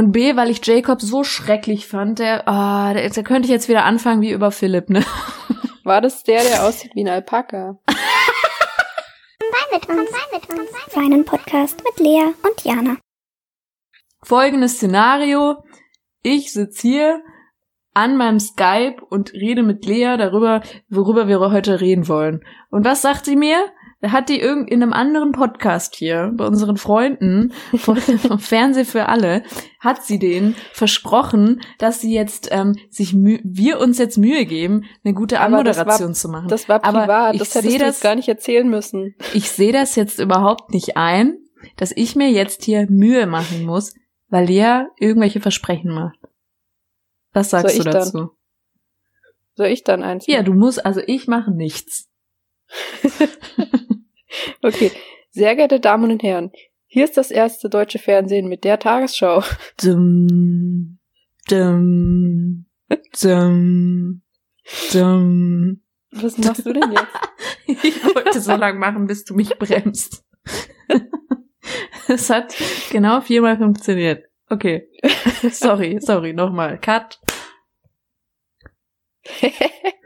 Und B, weil ich Jacob so schrecklich fand, der, oh, der, der könnte ich jetzt wieder anfangen wie über Philipp, ne? War das der, der aussieht wie ein Alpaka? mit uns, mit uns. Seinen Podcast mit Lea und Jana. Folgendes Szenario. Ich sitze hier an meinem Skype und rede mit Lea darüber, worüber wir heute reden wollen. Und was sagt sie mir? Da hat die irgend in einem anderen Podcast hier, bei unseren Freunden vom, Fernseh für alle, hat sie denen versprochen, dass sie jetzt ähm, sich wir uns jetzt Mühe geben, eine gute Anmoderation war, zu machen. Das war privat, Aber das hättest du das gar nicht erzählen müssen. Ich sehe das jetzt überhaupt nicht ein, dass ich mir jetzt hier Mühe machen muss, weil Lea irgendwelche Versprechen macht. Was sagst du dazu? Dann? Soll ich dann eins? Ja, du musst, also ich mache nichts. okay. Sehr geehrte Damen und Herren, hier ist das erste deutsche Fernsehen mit der Tagesschau. Dum, dum, dum, dum. Was machst du denn jetzt? ich wollte so lange machen, bis du mich bremst. Es hat genau viermal funktioniert. Okay. Sorry, sorry, nochmal. Cut.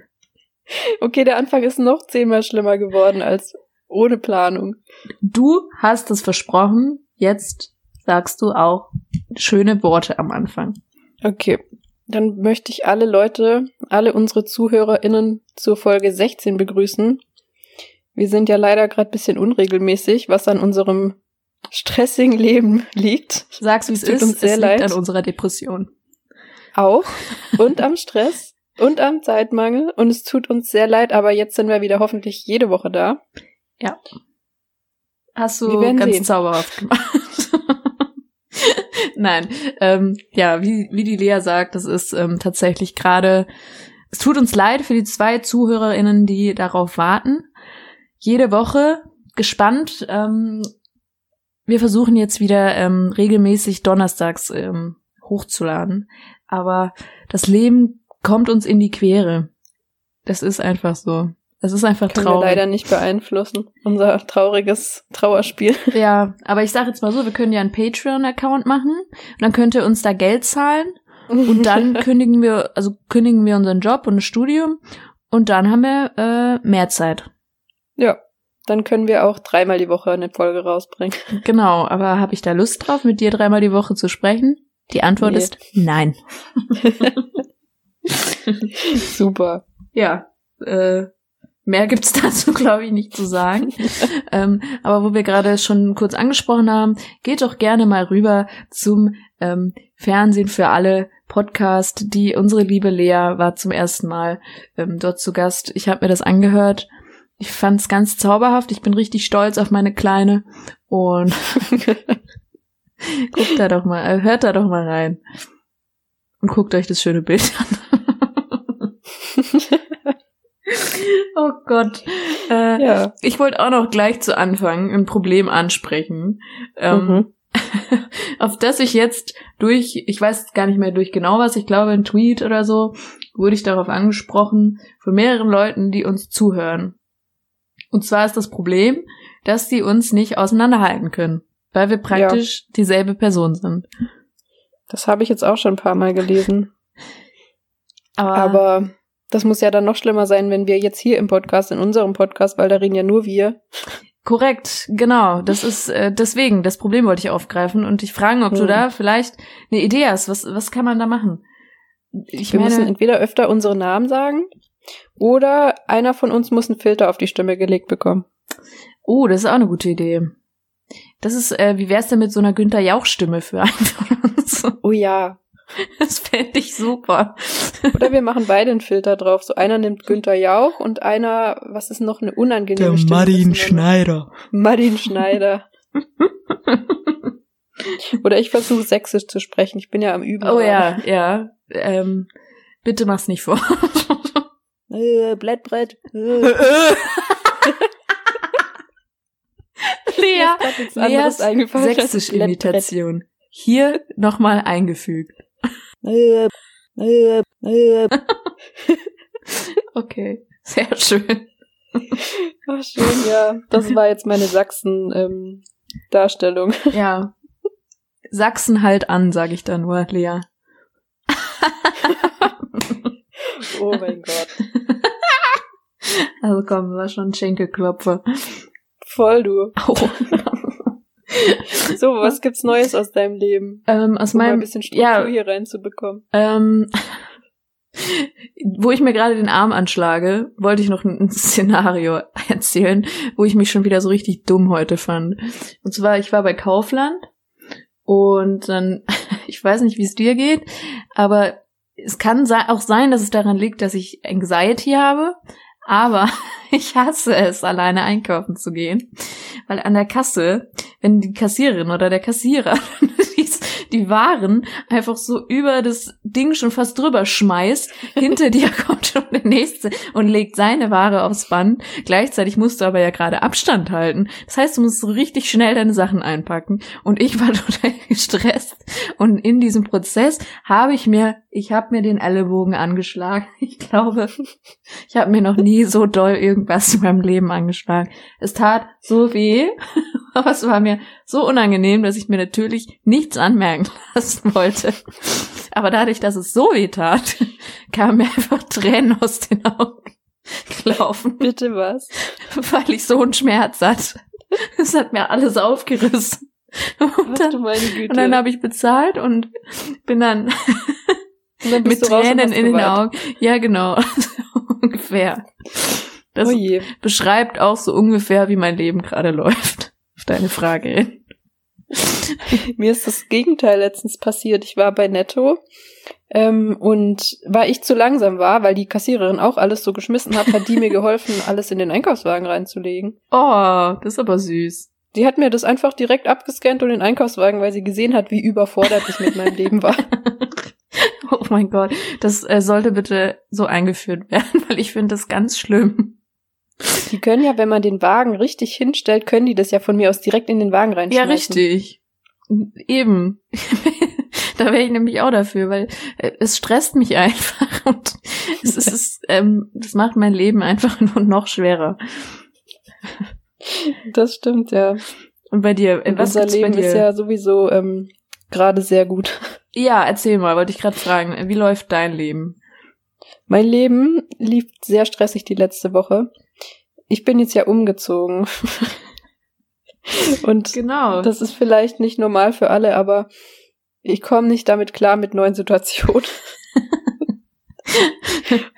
okay, der Anfang ist noch zehnmal schlimmer geworden als ohne Planung. Du hast es versprochen, jetzt sagst du auch schöne Worte am Anfang. Okay, dann möchte ich alle Leute, alle unsere ZuhörerInnen zur Folge 16 begrüßen. Wir sind ja leider gerade bisschen unregelmäßig, was an unserem stressigen Leben liegt. Sag's, wie es ist. Uns sehr es liegt an unserer Depression. Auch. Und am Stress. Und am Zeitmangel. Und es tut uns sehr leid, aber jetzt sind wir wieder hoffentlich jede Woche da. Ja. Hast du ganz sehen. zauberhaft gemacht. Nein, ähm, ja, wie, wie die Lea sagt, das ist ähm, tatsächlich gerade, es tut uns leid für die zwei ZuhörerInnen, die darauf warten. Jede Woche gespannt. Ähm, wir versuchen jetzt wieder ähm, regelmäßig donnerstags ähm, hochzuladen. Aber das Leben kommt uns in die Quere. Das ist einfach so. Es ist einfach Können traurig. Wir leider nicht beeinflussen. Unser trauriges Trauerspiel. Ja, aber ich sage jetzt mal so, wir können ja einen Patreon-Account machen und dann könnt ihr uns da Geld zahlen und dann kündigen wir, also kündigen wir unseren Job und ein Studium und dann haben wir äh, mehr Zeit. Ja, dann können wir auch dreimal die Woche eine Folge rausbringen. Genau, aber habe ich da Lust drauf, mit dir dreimal die Woche zu sprechen? Die Antwort nee. ist nein. Super. Ja, äh, Mehr gibt's dazu, glaube ich, nicht zu sagen. ähm, aber wo wir gerade schon kurz angesprochen haben, geht doch gerne mal rüber zum ähm, Fernsehen für alle Podcast. Die unsere liebe Lea war zum ersten Mal ähm, dort zu Gast. Ich habe mir das angehört. Ich fand's ganz zauberhaft. Ich bin richtig stolz auf meine Kleine und guckt da doch mal, äh, hört da doch mal rein und guckt euch das schöne Bild an. Oh Gott. Äh, ja. Ich wollte auch noch gleich zu Anfang ein Problem ansprechen. Ähm, mhm. auf das ich jetzt durch, ich weiß gar nicht mehr durch genau was, ich glaube ein Tweet oder so, wurde ich darauf angesprochen von mehreren Leuten, die uns zuhören. Und zwar ist das Problem, dass die uns nicht auseinanderhalten können, weil wir praktisch ja. dieselbe Person sind. Das habe ich jetzt auch schon ein paar Mal gelesen. Aber, Aber das muss ja dann noch schlimmer sein, wenn wir jetzt hier im Podcast, in unserem Podcast, weil da reden ja nur wir. Korrekt, genau. Das ist äh, deswegen, das Problem wollte ich aufgreifen und ich fragen, ob hm. du da vielleicht eine Idee hast. Was, was kann man da machen? Ich wir meine, müssen entweder öfter unsere Namen sagen oder einer von uns muss einen Filter auf die Stimme gelegt bekommen. Oh, das ist auch eine gute Idee. Das ist, äh, wie wär's denn mit so einer Günther Jauch-Stimme für einen von uns? Oh ja. Das fände ich super. Oder wir machen beide einen Filter drauf. So einer nimmt Günther Jauch und einer, was ist noch eine unangenehme Der Stimme? Martin Schneider. Martin Schneider. Oder ich versuche sächsisch zu sprechen. Ich bin ja am Üben. Oh ja, ja. Ähm, bitte mach's nicht vor. äh, Blättbrett. Lea, Leas sächsische Imitation. Hier nochmal eingefügt. okay, sehr schön. Ach, schön, ja. Das war jetzt meine Sachsen-Darstellung. Ähm, ja. Sachsen halt an, sage ich da nur, Lea. Oh mein Gott. Also komm, war schon ein Schenkelklopfer. Voll du. Oh. So, was gibt's Neues aus deinem Leben? ähm, aus Um mal ein meinem, bisschen Struktur ja, hier reinzubekommen. ähm, wo ich mir gerade den Arm anschlage, wollte ich noch ein Szenario erzählen, wo ich mich schon wieder so richtig dumm heute fand. Und zwar, ich war bei Kaufland und dann, ich weiß nicht, wie es dir geht, aber es kann auch sein, dass es daran liegt, dass ich Anxiety habe, aber ich hasse es, alleine einkaufen zu gehen, weil an der Kasse, wenn die Kassiererin oder der Kassierer die, Waren einfach so über das Ding schon fast drüber schmeißt, hinter dir kommt schon der nächste und legt seine Ware aufs Band. Gleichzeitig musst du aber ja gerade Abstand halten. Das heißt, du musst so richtig schnell deine Sachen einpacken. Und ich war total gestresst. Und in diesem Prozess habe ich mir, ich habe mir den Ellenbogen angeschlagen. Ich glaube, ich habe mir noch nie so doll irgendwas in meinem Leben angeschlagen. Es tat so weh, aber es war mir so unangenehm, dass ich mir natürlich nichts anmerken lassen wollte. Aber dadurch, dass es so weh tat, kamen mir einfach Tränen aus den Augen gelaufen, Bitte was? weil ich so einen Schmerz hatte. Es hat mir alles aufgerissen. Und Ach dann, und dann habe ich bezahlt und bin dann mit Tränen in den. Augen. Ja, genau. ungefähr. Das Oh beschreibt auch so ungefähr, wie mein Leben gerade läuft. Auf deine Frage hin. Mir ist das Gegenteil letztens passiert. Ich war bei Netto ähm, und weil ich zu langsam war, weil die Kassiererin auch alles so geschmissen hat, hat die mir geholfen, alles in den Einkaufswagen reinzulegen. Oh, das ist aber süß. Die hat mir das einfach direkt abgescannt und in den Einkaufswagen, weil sie gesehen hat, wie überfordert ich mit meinem Leben war. Oh mein Gott, das äh, sollte bitte so eingeführt werden, weil ich finde das ganz schlimm. Die können ja, wenn man den Wagen richtig hinstellt, können die das ja von mir aus direkt in den Wagen Ja, reinschmeißen. richtig. Eben. da wäre ich nämlich auch dafür, weil äh, es stresst mich einfach und es, ist- es ähm, das macht mein Leben einfach nur noch schwerer. Das stimmt, ja. Und bei dir, äh, was unser Leben ist ja sowieso ähm, gerade sehr gut. Ja, erzähl mal, wollte ich gerade fragen, wie läuft dein Leben? Mein Leben lief sehr stressig die letzte Woche. Ich bin jetzt ja umgezogen. Und Genau. das ist vielleicht nicht normal für alle, aber ich komme nicht damit klar mit neuen Situationen.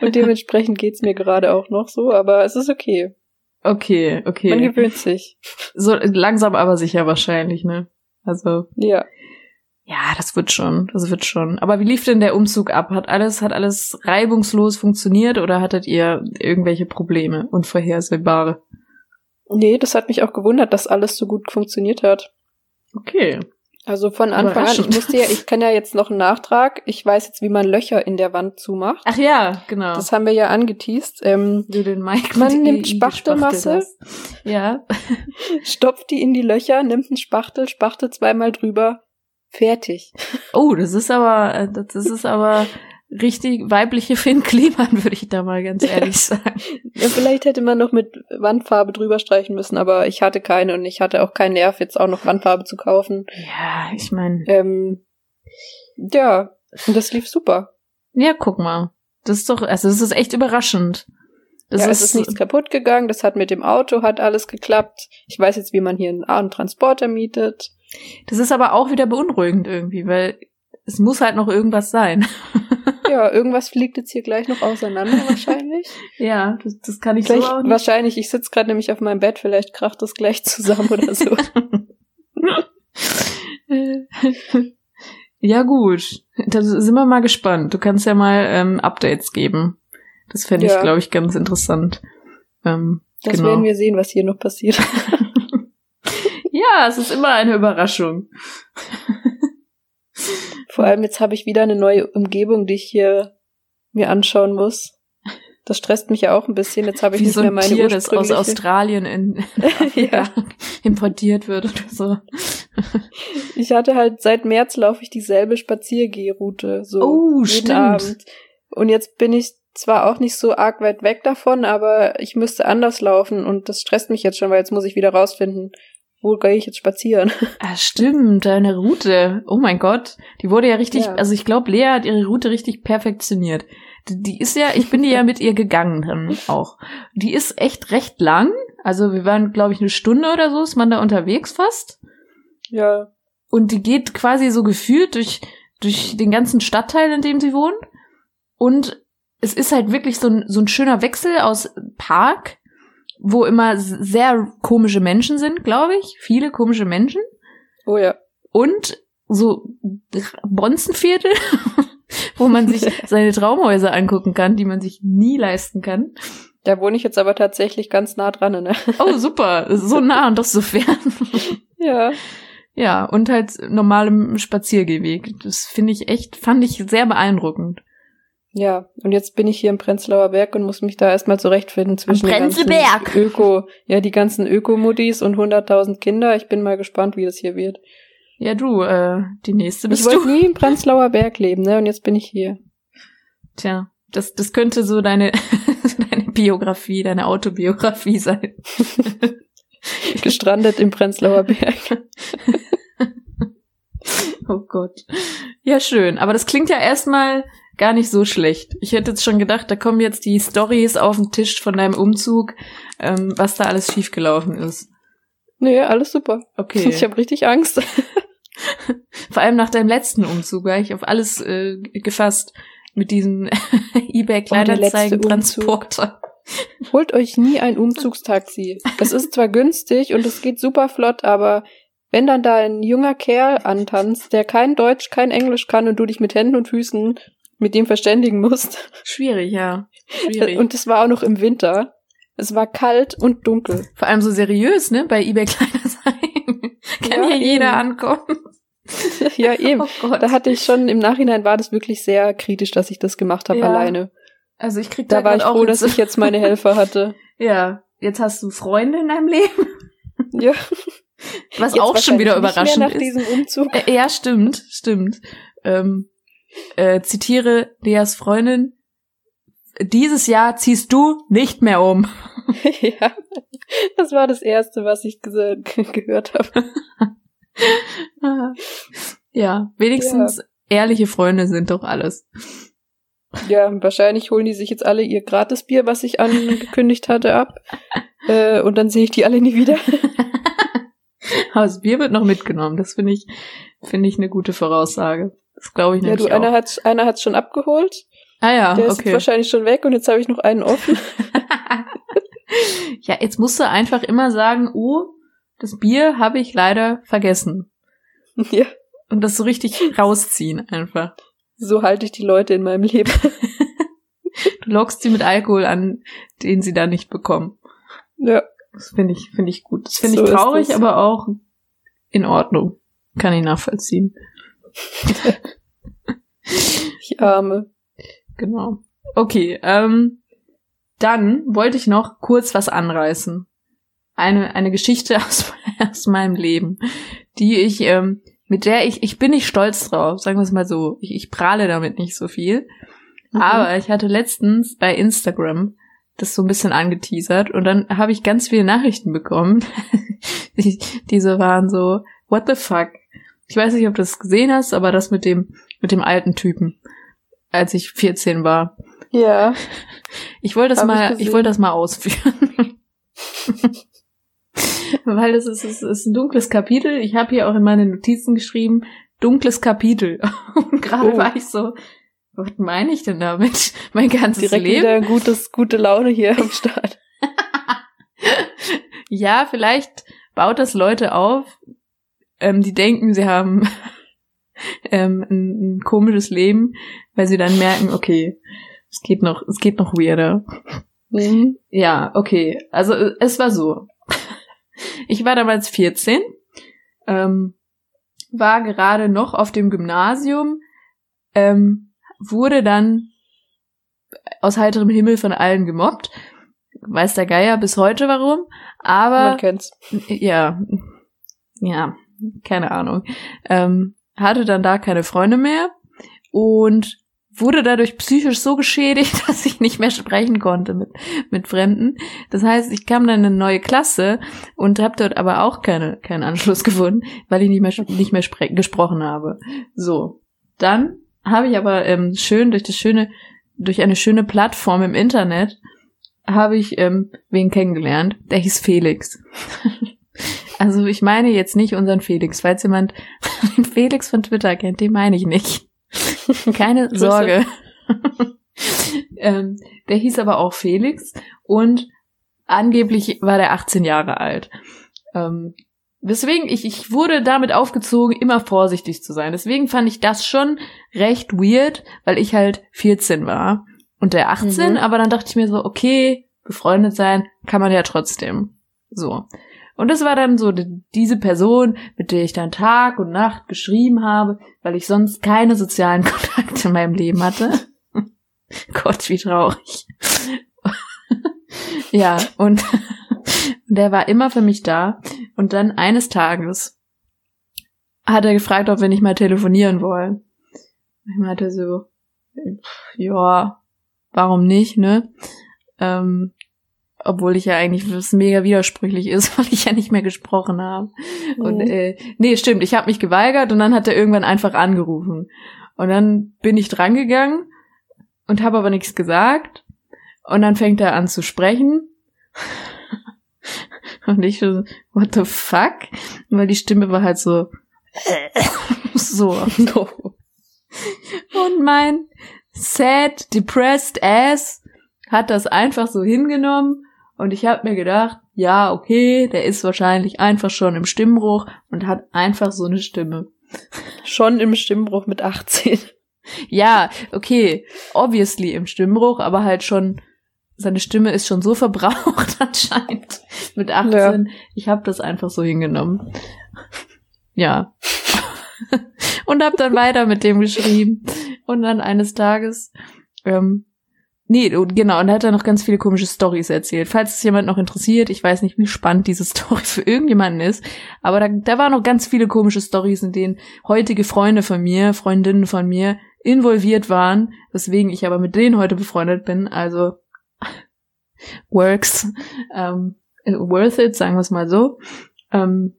Und dementsprechend geht's mir gerade auch noch so, aber es ist okay. okay, okay. Man gewöhnt sich. so langsam aber sicher wahrscheinlich, ne? Also, Ja. Ja, das wird schon, das wird schon. Aber wie lief denn der Umzug ab? Hat alles, hat alles reibungslos funktioniert oder hattet ihr irgendwelche Probleme, unvorhersehbare? Nee, das hat mich auch gewundert, dass alles so gut funktioniert hat. Okay. Also von Anfang an, ich musste ja, ich kann ja jetzt noch einen Nachtrag. Ich weiß jetzt, wie man Löcher in der Wand zumacht. Ach ja, genau. Das haben wir ja angeteased. Ähm, du den Mike Man nimmt Spachtelmasse. Ja. stopft die in die Löcher, nimmt einen Spachtel, Spachtel zweimal drüber, fertig. Oh, das ist aber, äh, das ist aber richtig weibliche Finn Kliman, würde ich da mal ganz ehrlich sagen. Ja, vielleicht hätte man noch mit Wandfarbe drüber streichen müssen, aber ich hatte keine und ich hatte auch keinen Nerv, jetzt auch noch Wandfarbe zu kaufen. Ja, ich meine, Ähm, ja, und das lief super. ja, guck mal. Das ist doch, also das ist echt überraschend. Das ja, ist, es ist nichts kaputt gegangen, das hat mit dem Auto, hat alles geklappt. Ich weiß jetzt, wie man hier einen, einen Transporter mietet. das ist aber auch wieder beunruhigend irgendwie, weil es muss halt noch irgendwas sein. Ja, irgendwas fliegt jetzt hier gleich noch auseinander wahrscheinlich. Ja, das, das kann ich Gleich, so auch nicht. wahrscheinlich, ich sitze gerade nämlich auf meinem Bett, vielleicht kracht das gleich zusammen oder so. ja, gut. Da sind wir mal gespannt. Du kannst ja mal ähm, Updates geben. Das fände ich, Ja. glaube ich, ganz interessant. Ähm, Das genau. werden wir sehen, was hier noch passiert. ja, es ist immer eine Überraschung. Vor allem jetzt habe ich wieder eine neue Umgebung, die ich hier mir anschauen muss. Das stresst mich ja auch ein bisschen. Jetzt habe ich Wie nicht so mehr ein meine Tier, das aus Australien in Ja. importiert wird oder so. Ich hatte halt seit März laufe ich dieselbe Spaziergehroute, so Oh, jeden stimmt. Abend. Und jetzt bin ich zwar auch nicht so arg weit weg davon, aber ich müsste anders laufen und das stresst mich jetzt schon, weil jetzt muss ich wieder rausfinden, wo gehe ich jetzt spazieren? Ah, stimmt, deine Route. Oh mein Gott. Die wurde ja richtig, Ja. also ich glaube, Lea hat ihre Route richtig perfektioniert. Die, die ist ja, ich bin die ja mit ihr gegangen dann auch. Die ist echt recht lang. Also wir waren, glaube ich, eine Stunde oder so, ist man da unterwegs fast. Ja, Und die geht quasi so gefühlt durch, durch den ganzen Stadtteil, in dem sie wohnt. Und es ist halt wirklich so ein, so ein schöner Wechsel aus Park, wo immer sehr komische Menschen sind, glaube ich. Viele komische Menschen. oh ja. Und so Bonzenviertel, wo man sich seine Traumhäuser angucken kann, die man sich nie leisten kann. Da wohne ich jetzt aber tatsächlich ganz nah dran, ne? Oh, super. So nah und doch so fern. Ja. Ja, und halt normalem Spaziergehweg. Das finde ich echt, fand ich sehr beeindruckend. Ja, und jetzt bin ich hier im Prenzlauer Berg und muss mich da erstmal zurechtfinden zwischen den ganzen. Öko, ja, die ganzen Ökomuttis und 100.000 Kinder. Ich bin mal gespannt, wie das hier wird. Ja, du, äh, die nächste Ich bist wollte du. nie im Prenzlauer Berg leben, ne? Und jetzt bin ich hier. Tja, das, das könnte so deine, deine Biografie, deine Autobiografie sein. Gestrandet im Prenzlauer Berg. Oh Gott. Ja, schön. Aber das klingt ja erstmal gar nicht so schlecht. Ich hätte jetzt schon gedacht, da kommen jetzt die Stories auf den Tisch von deinem Umzug, ähm, was da alles schiefgelaufen ist. Nee, alles super. Okay. Ich habe richtig Angst. Vor allem nach deinem letzten Umzug war ich auf alles äh, gefasst mit diesem eBay Kleinanzeigen Transporter. Holt euch nie ein Umzugstaxi. Das ist zwar günstig und es geht super flott, aber wenn dann da ein junger Kerl antanzt, der kein Deutsch, kein Englisch kann und du dich mit Händen und Füßen mit dem verständigen musst. Schwierig, ja. Schwierig. Und es war auch noch im Winter. Es war kalt und dunkel. Vor allem so seriös, ne? Bei eBay Kleinanzeigen kann ja, Ja, jeder eben. ankommen. ja, eben. Oh. Da hatte ich schon, im Nachhinein war das wirklich sehr kritisch, dass ich das gemacht habe Ja. alleine. also ich krieg Da war grad ich auch froh, dass ich jetzt meine Helfer hatte. Ja, jetzt hast du Freunde in deinem Leben, Ja, was jetzt auch schon wieder überraschend mehr nach ist. diesem Umzug. Ja, stimmt, stimmt. Ähm, äh, zitiere Leas Freundin. Dieses Jahr ziehst du nicht mehr um. ja, das war das Erste, was ich ge gehört habe. ja, wenigstens ehrliche Freunde sind doch alles. Ja, wahrscheinlich holen die sich jetzt alle ihr Gratisbier, was ich angekündigt hatte, ab. Äh, und dann sehe ich die alle nie wieder. Aber das Bier wird noch mitgenommen. Das finde ich, finde ich eine gute Voraussage. Das glaube ich Ja, nämlich du, einer auch. hat einer hat's schon abgeholt. ah ja, Der ist okay. wahrscheinlich schon weg und jetzt habe ich noch einen offen. ja, jetzt musst du einfach immer sagen, oh, das Bier habe ich leider vergessen. ja, Und das so richtig rausziehen einfach. so halte ich die Leute in meinem Leben. Du lockst sie mit Alkohol an, den sie da nicht bekommen. ja, Das finde ich, finde ich gut. Das finde So ich traurig, aber auch in Ordnung. Kann ich nachvollziehen. Ich arme. Genau. Okay, ähm, dann wollte ich noch kurz was anreißen. Eine, eine Geschichte aus, aus meinem Leben, die ich, ähm, mit der ich, ich bin nicht stolz drauf, sagen wir es mal so. Ich, ich prahle damit nicht so viel. Mhm. Aber ich hatte letztens bei Instagram das so ein bisschen angeteasert und dann habe ich ganz viele Nachrichten bekommen. die, diese waren so, what the fuck? Ich weiß nicht, ob du das gesehen hast, aber das mit dem, mit dem alten Typen, als ich 14 war. Ja, Ich wollte das Hab ich mal, gesehen. ich wollte das mal ausführen. Weil es ist, es ist ein dunkles Kapitel. Ich habe hier auch in meine Notizen geschrieben, dunkles Kapitel. Und gerade Oh. war ich so, was meine ich denn damit? Mein ganzes direkt Leben? wieder gutes, gute Laune hier am Start. Ja, vielleicht baut das Leute auf, ähm, die denken, sie haben ähm, ein, ein komisches Leben, weil sie dann merken, okay, es geht noch, es geht noch weirder. Mhm. Ja, okay. Also äh, es war so. Ich war damals 14, ähm, war gerade noch auf dem Gymnasium, ähm, wurde dann aus heiterem Himmel von allen gemobbt. Weiß der Geier bis heute warum. Aber Man kennt's. ja, ja, keine Ahnung. Ähm, hatte dann da keine Freunde mehr und wurde dadurch psychisch so geschädigt, dass ich nicht mehr sprechen konnte mit, mit Fremden. Das heißt, ich kam dann in eine neue Klasse und habe dort aber auch keine, keinen Anschluss gefunden, weil ich nicht mehr, nicht mehr gesprochen habe. So. Dann habe ich aber ähm, schön durch das schöne, durch eine schöne Plattform im Internet habe ich ähm, wen kennengelernt. Der hieß Felix. also ich meine jetzt nicht unseren Felix. Falls jemand den Felix von Twitter kennt, den meine ich nicht. Keine Sorge. ähm, der hieß aber auch Felix und angeblich war der 18 Jahre alt. Ähm, Deswegen, ich, ich wurde damit aufgezogen, immer vorsichtig zu sein. Deswegen fand ich das schon recht weird, weil ich halt 14 war und der 18, mhm. aber dann dachte ich mir so, okay, befreundet sein kann man ja trotzdem. So. Und das war dann so diese Person, mit der ich dann Tag und Nacht geschrieben habe, weil ich sonst keine sozialen Kontakte in meinem Leben hatte. Gott, wie traurig. ja, und der war immer für mich da. Und dann eines Tages hat er gefragt, ob wir nicht mal telefonieren wollen. Ich meinte so, ja, warum nicht, ne? Ähm, obwohl ich ja eigentlich was mega widersprüchlich ist, weil ich ja nicht mehr gesprochen habe. Mhm. Und äh, nee, stimmt, ich habe mich geweigert und dann hat er irgendwann einfach angerufen. Und dann bin ich drangegangen und habe aber nichts gesagt. Und dann fängt er an zu sprechen. Und ich so, what the fuck? Weil die Stimme war halt so, so. Und mein sad, depressed ass hat das einfach so hingenommen und ich habe mir gedacht, ja, okay, der ist wahrscheinlich einfach schon im Stimmbruch und hat einfach so eine Stimme. Schon im Stimmbruch mit 18. Ja, okay, obviously im Stimmbruch, aber halt schon seine Stimme ist schon so verbraucht anscheinend mit 18. Ja. Ich habe das einfach so hingenommen. Ja. und habe dann weiter mit dem geschrieben. Und dann eines Tages, ähm, nee, genau, und da hat er noch ganz viele komische Stories erzählt. Falls es jemand noch interessiert, ich weiß nicht, wie spannend diese Story für irgendjemanden ist, aber da, da waren noch ganz viele komische Stories, in denen heutige Freunde von mir, Freundinnen von mir involviert waren, weswegen ich aber mit denen heute befreundet bin. Also works, ähm, worth it, sagen wir es mal so. Ähm,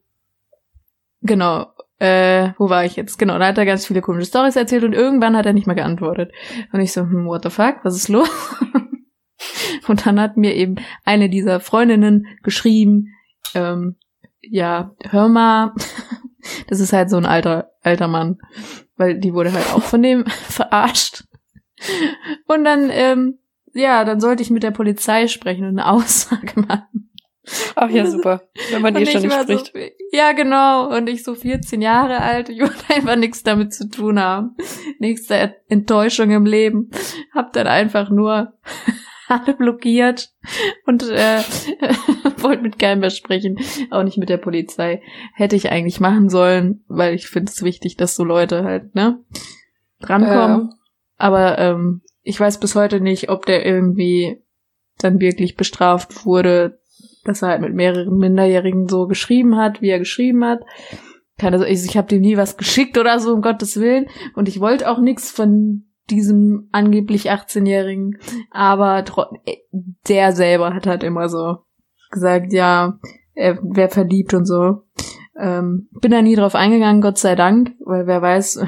genau, äh, wo war ich jetzt? Genau, da hat er ganz viele komische Stories erzählt und irgendwann hat er nicht mehr geantwortet. Und ich so, hm, what the fuck, was ist los? und dann hat mir eben eine dieser Freundinnen geschrieben, ähm, ja, hör mal, das ist halt so ein alter, alter Mann, weil die wurde halt auch von dem verarscht. Und dann, ähm, ja, dann sollte ich mit der Polizei sprechen und eine Aussage machen. Ach ja, super. Wenn man eh schon nicht spricht. So, ja, genau. Und ich so 14 Jahre alt, ich wollte einfach nichts damit zu tun haben. Nächste Enttäuschung im Leben. Hab dann einfach nur alle blockiert und äh, wollte mit keinem mehr sprechen. Auch nicht mit der Polizei. Hätte ich eigentlich machen sollen, weil ich finde es wichtig, dass so Leute halt, ne, drankommen. Äh. Aber ähm, ich weiß bis heute nicht, ob der irgendwie dann wirklich bestraft wurde, dass er halt mit mehreren Minderjährigen so geschrieben hat, wie er geschrieben hat. Keine, ich, ich habe dem nie was geschickt oder so, um Gottes Willen. Und ich wollte auch nichts von diesem angeblich 18-Jährigen. Aber der selber hat halt immer so gesagt, ja, er wäre verliebt und so. Ähm, bin da nie drauf eingegangen, Gott sei Dank, weil wer weiß,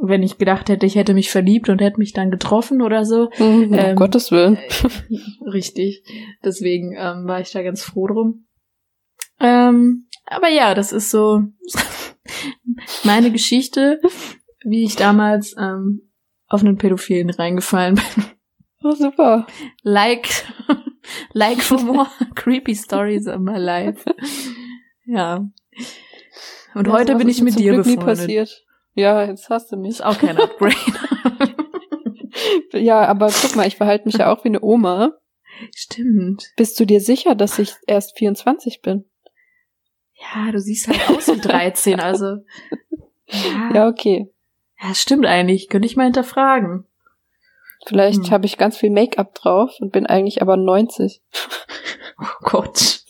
wenn ich gedacht hätte, ich hätte mich verliebt und hätte mich dann getroffen oder so. Mhm, ähm, um Gottes Willen. Äh, richtig. Deswegen ähm, war ich da ganz froh drum. Ähm, aber ja, das ist so meine Geschichte, wie ich damals ähm, auf einen Pädophilen reingefallen bin. Oh, super. Like, like for more creepy stories in my life. Ja. Und ja, heute bin ich mit dir Glück befreundet. passiert. Ja, jetzt hast du mich. Ist auch kein Upgrade. ja, aber guck mal, ich verhalte mich ja auch wie eine Oma. Stimmt. Bist du dir sicher, dass ich erst 24 bin? Ja, du siehst halt aus wie 13, also. Ja, ja okay. Ja, stimmt eigentlich. Könnte ich mal hinterfragen. Vielleicht hm. habe ich ganz viel Make-up drauf und bin eigentlich aber 90. Oh Gott.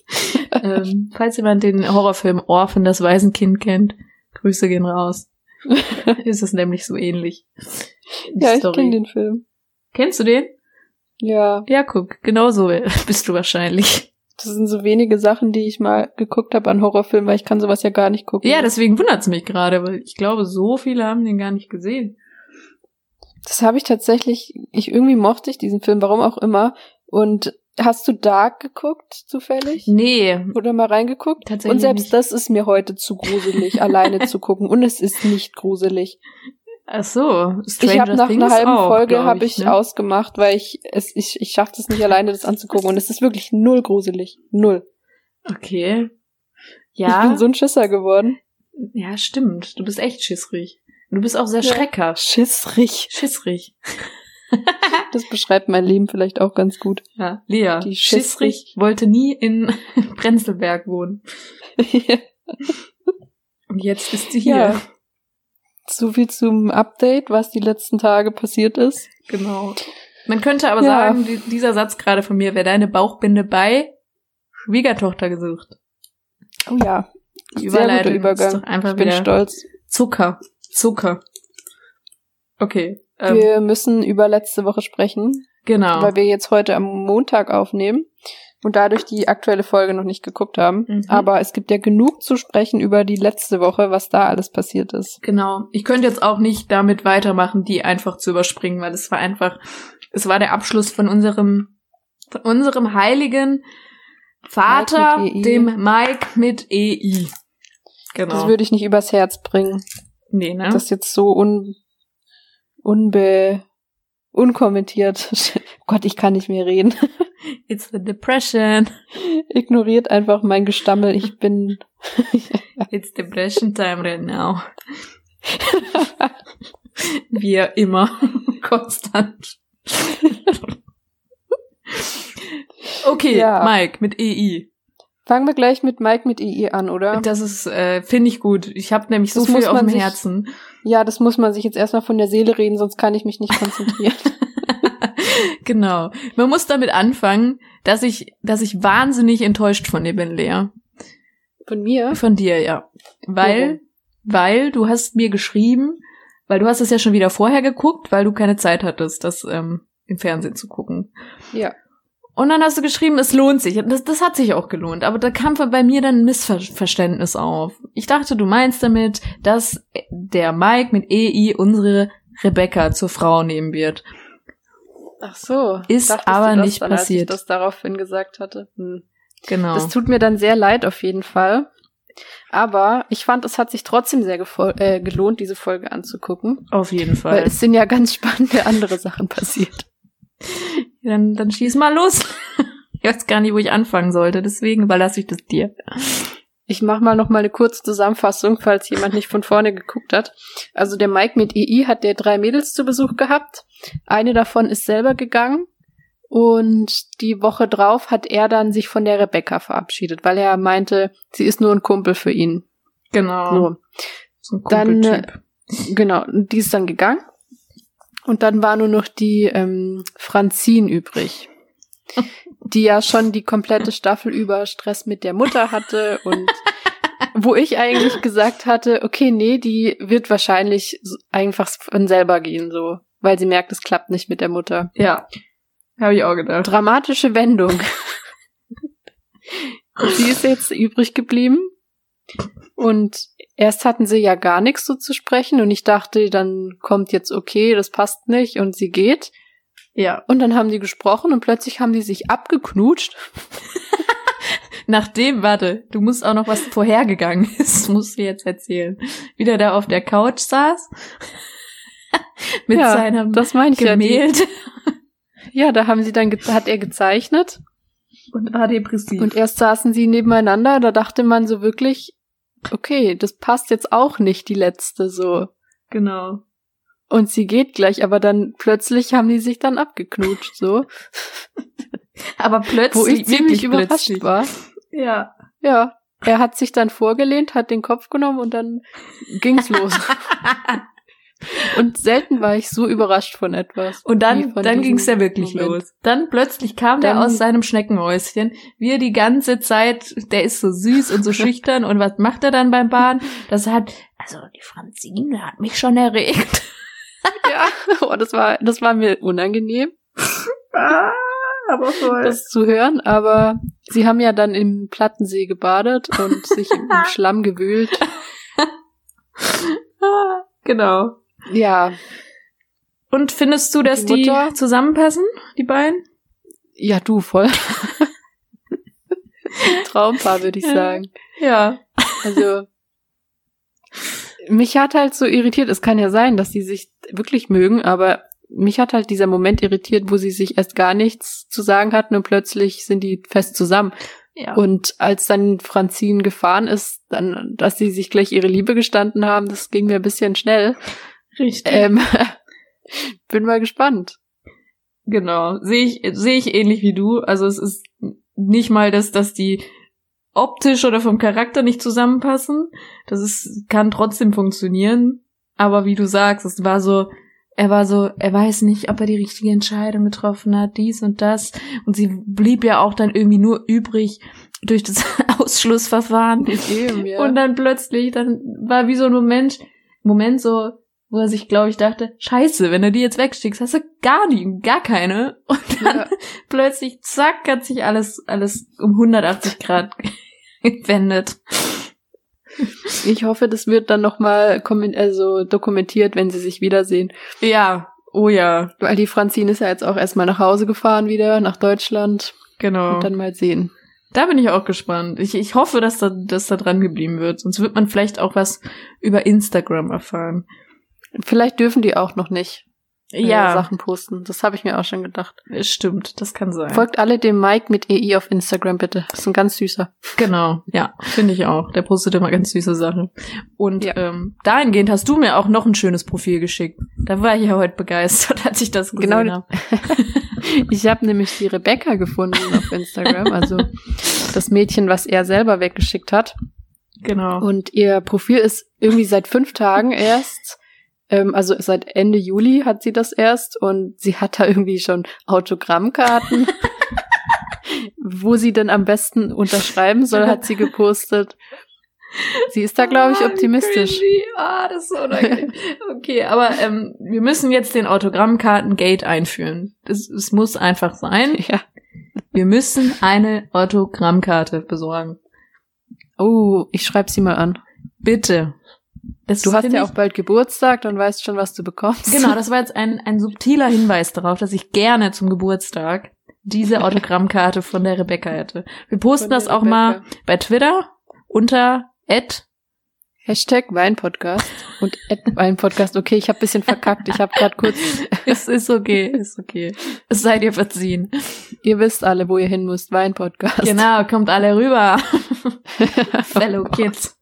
ähm, falls jemand den Horrorfilm Orphan, das Waisenkind kennt, Grüße gehen raus. ist es nämlich so ähnlich. Die Ja, ich Story. kenne den Film. Kennst du den? Ja, Ja, guck, genau so bist du wahrscheinlich. das sind so wenige Sachen, die ich mal geguckt habe an Horrorfilmen, weil ich kann sowas ja gar nicht gucken. Ja, deswegen wundert's mich gerade, weil ich glaube, so viele haben den gar nicht gesehen. Das habe ich tatsächlich, ich irgendwie mochte ich diesen Film, warum auch immer. Und hast du Dark geguckt, zufällig? Nee, Oder mal reingeguckt? Tatsächlich Und selbst nicht. das ist mir heute zu gruselig, alleine zu gucken. Und es ist nicht gruselig. ach so. ich habe nach einer halben Folge glaub habe ich ne? ausgemacht, weil ich es ich ich schaffe es nicht alleine das anzugucken und es ist wirklich null gruselig, null. Okay. Ich Ja, bin so ein Schisser geworden. ja, stimmt. Du bist echt schissrig. Du bist auch sehr Ja. schreckhaft. Schissrig. Schissrig. Das beschreibt mein Leben vielleicht auch ganz gut. Ja, Lea. Die schissrig schissrig. wollte nie in Prenzlberg wohnen. Und jetzt ist sie hier. Ja. So viel zum Update, was die letzten Tage passiert ist. Genau. Man könnte aber Ja. sagen, die, dieser Satz gerade von mir wäre deine Bauchbinde bei Schwiegertochter gesucht. Oh ja, Die sehr guter Überleitung ist Übergang. doch einfach Ich bin stolz. Zucker. Zucker. Okay. Ähm, Wir müssen über letzte Woche sprechen, genau. weil wir jetzt heute am Montag aufnehmen und dadurch die aktuelle Folge noch nicht geguckt haben. Mhm. Aber es gibt ja genug zu sprechen über die letzte Woche, was da alles passiert ist. Genau. Ich könnte jetzt auch nicht damit weitermachen, die einfach zu überspringen, weil es war einfach, es war der Abschluss von unserem, von unserem heiligen Vater, Mike EI. dem Mike mit EI. Genau. Das würde ich nicht übers Herz bringen. nee, ne? Das jetzt so un, unbe, unkommentiert. Gott, ich kann nicht mehr reden. It's the depression. Ignoriert einfach mein Gestammel. Ich bin, It's depression time right now. Wir immer. Konstant. Okay, Ja. Mike mit EI. Fangen wir gleich mit Mike mit EI an, oder? Das ist, äh, finde ich gut. Ich habe nämlich so Das viel muss auf dem sich- Herzen. Ja, das muss man sich jetzt erstmal von der Seele reden, sonst kann ich mich nicht konzentrieren. genau. Man muss damit anfangen, dass ich, dass ich wahnsinnig enttäuscht von dir bin, Lea. Von mir? Von dir, ja. Weil, Warum? weil du hast mir geschrieben, weil du hast es ja schon wieder vorher geguckt, weil du keine Zeit hattest, das ähm, im Fernsehen zu gucken. Ja. Und dann hast du geschrieben, es lohnt sich. Und Das, das hat sich auch gelohnt. Aber da kam bei mir dann ein Missverständnis auf. Ich dachte, du meinst damit, dass der Mike mit EI unsere Rebecca zur Frau nehmen wird. Ach so. Ist Dachtest aber das nicht dann, als passiert. ich das daraufhin gesagt hatte. Hm. Genau. Das tut mir dann sehr leid auf jeden Fall. Aber ich fand, es hat sich trotzdem sehr äh, gelohnt, diese Folge anzugucken. Auf jeden Weil Fall. es sind ja ganz spannende andere Sachen passiert. Dann, dann schieß mal los. Ich weiß gar nicht, wo ich anfangen sollte. Deswegen überlasse ich das dir. Ich mache mal noch mal eine kurze Zusammenfassung, falls jemand nicht von vorne geguckt hat. Also der Mike mit EI hat der drei Mädels zu Besuch gehabt. Eine davon ist selber gegangen. Und die Woche drauf hat er dann sich von der Rebecca verabschiedet, weil er meinte, sie ist nur ein Kumpel für ihn. Genau. So. Dann, Kumpeltyp. Genau, und die ist dann gegangen. Und dann war nur noch die ähm, Franzin übrig, die ja schon die komplette Staffel über Stress mit der Mutter hatte und wo ich eigentlich gesagt hatte, okay, nee, die wird wahrscheinlich einfach von selber gehen, so, weil sie merkt, es klappt nicht mit der Mutter. ja. Habe ich auch gedacht. Dramatische Wendung. sie ist jetzt übrig geblieben. Und erst hatten sie ja gar nichts so zu sprechen und ich dachte, dann kommt jetzt okay, das passt nicht und sie geht. Ja. Und dann haben die gesprochen und plötzlich haben die sich abgeknutscht. Nachdem, warte, du musst auch noch was vorhergegangen ist, musst du jetzt erzählen. Wie der da auf der Couch saß. mit Ja, seinem Das meine ich ja. Gemälde ja, da haben sie dann, hat er gezeichnet und war depressiv. und erst saßen sie nebeneinander, da dachte man so wirklich, okay, das passt jetzt auch nicht, die letzte so. genau. Und sie geht gleich, aber dann plötzlich haben die sich dann abgeknutscht, so. Aber plötzlich, Wo ich ziemlich überrascht plötzlich. war. Ja. Ja. Er hat sich dann vorgelehnt, hat den Kopf genommen und dann ging's los. Und selten war ich so überrascht von etwas. Und dann, dann ging's ja wirklich Moment. los. Dann plötzlich kam der Dann- aus seinem Schneckenhäuschen, wie er die ganze Zeit, der ist so süß und so schüchtern und was macht er dann beim Bahn? Das hat, also die Franzine hat mich schon erregt. Ja, oh, das war, das war mir unangenehm, Ah, aber voll. das zu hören, aber sie haben ja dann im Plattensee gebadet und sich im Schlamm gewühlt. Ah, genau. Ja, Und findest du, dass Die die, zusammenpassen, die beiden? ja, du voll. Traumpaar, würde ich sagen. Ja. Also, mich hat halt so irritiert, es kann ja sein, dass die sich wirklich mögen, aber mich hat halt dieser Moment irritiert, wo sie sich erst gar nichts zu sagen hatten und plötzlich sind die fest zusammen. Ja. Und als dann Franzin gefahren ist, dann, dass sie sich gleich ihre Liebe gestanden haben, das ging mir ein bisschen schnell. Richtig. Ähm, bin mal gespannt. Genau, sehe ich, sehe ich ähnlich wie du. Also es ist nicht mal, dass, dass die optisch oder vom Charakter nicht zusammenpassen. Das ist, kann trotzdem funktionieren. Aber wie du sagst, es war so, er war so, er weiß nicht, ob er die richtige Entscheidung getroffen hat, dies und das. Und sie blieb ja auch dann irgendwie nur übrig durch das Ausschlussverfahren. Eben, ja. Und dann plötzlich, dann war wie so ein Moment, Moment so, wo er sich, glaube ich, dachte, scheiße, wenn du die jetzt wegschickst, hast du gar nie, gar keine. Und dann Ja. plötzlich, zack, hat sich alles, alles um 180 Grad gewendet. ich hoffe, das wird dann nochmal also dokumentiert, wenn sie sich wiedersehen. Ja, oh ja, Weil die Franzin ist ja jetzt auch erstmal nach Hause gefahren wieder, nach Deutschland. genau. Und dann mal sehen. Da bin ich auch gespannt. Ich, ich hoffe, dass da, dass da dran geblieben wird. Sonst wird man vielleicht auch was über Instagram erfahren. Vielleicht dürfen die auch noch nicht äh, Ja, Sachen posten. Das habe ich mir auch schon gedacht. stimmt, das kann sein. Folgt alle dem Mike mit EI auf Instagram, bitte. Das ist ein ganz süßer. Genau, ja, finde ich auch. Der postet immer ganz süße Sachen. Und Ja. ähm, dahingehend hast du mir auch noch ein schönes Profil geschickt. Da war ich ja heute begeistert, als ich das gesehen Genau. habe. Ich habe nämlich die Rebecca gefunden auf Instagram, also das Mädchen, was er selber weggeschickt hat. Genau. Und ihr Profil ist irgendwie seit fünf Tagen erst, ähm, also seit Ende Juli hat sie das erst und sie hat da irgendwie schon Autogrammkarten. Wo sie denn am besten unterschreiben soll, hat sie gepostet. Sie ist da, glaube ich, optimistisch. Ah, das ist so unangenehm. okay, aber ähm, wir müssen jetzt den Autogrammkarten-Gate einführen. Es, es muss einfach sein. Ja. Wir müssen eine Autogrammkarte besorgen. Oh, ich schreib sie mal an. Bitte. Das Du hast ja auch bald Geburtstag, dann weißt schon, was du bekommst. Genau, das war jetzt ein, ein subtiler Hinweis darauf, dass ich gerne zum Geburtstag diese Autogrammkarte von der Rebecca hätte. Wir posten das auch Rebecca. mal bei Twitter unter Ed. Hashtag Weinpodcast und Ad Weinpodcast. Okay, ich habe bisschen verkackt. Ich habe gerade kurz. Ist, ist okay, ist okay. Es sei dir verziehen. Ihr wisst alle, wo ihr hin müsst. Weinpodcast. Genau, kommt alle rüber. Fellow Kids.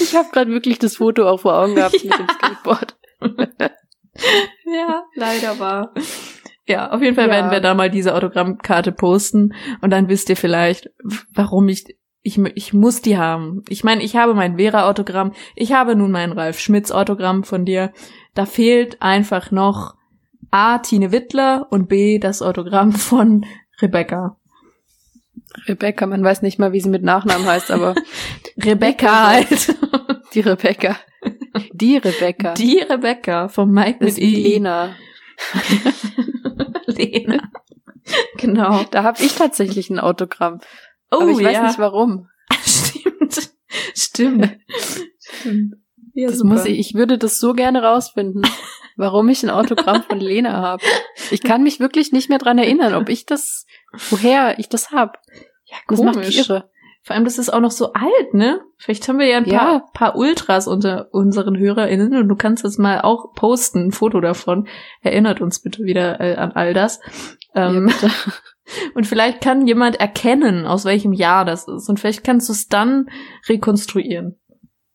Ich habe gerade wirklich das Foto auch vor Augen gehabt mit dem Skateboard. Ja, leider war. Ja, auf jeden Fall Ja. werden wir da mal diese Autogrammkarte posten und dann wisst ihr vielleicht, warum ich ich, ich muss die haben. Ich meine, ich habe mein Vera-Autogramm, ich habe nun mein Ralf Schmitz-Autogramm von dir. Da fehlt einfach noch A, Tine Wittler und B, das Autogramm von Rebecca. Rebecca, man weiß nicht mal, wie sie mit Nachnamen heißt, aber Rebecca halt. die Rebecca. Die Rebecca. Die Rebecca vom Mike das mit ist I. Lena. Lena. Genau. Da habe ich tatsächlich ein Autogramm. Oh aber ich weiß ja. nicht warum. Stimmt. Stimmt. Stimmt. Ja, Das super. muss ich, ich würde das so gerne rausfinden, warum ich ein Autogramm von Lena habe. Ich kann mich wirklich nicht mehr dran erinnern, ob ich das, woher ich das habe. Ja, Das macht mich komisch. irre. Vor allem, das ist auch noch so alt, ne? Vielleicht haben wir ja ein Ja. paar, paar Ultras unter unseren HörerInnen und du kannst das mal auch posten, ein Foto davon. Erinnert uns bitte wieder äh, an all das. Ähm, Ja, und vielleicht kann jemand erkennen, aus welchem Jahr das ist. Und vielleicht kannst du es dann rekonstruieren.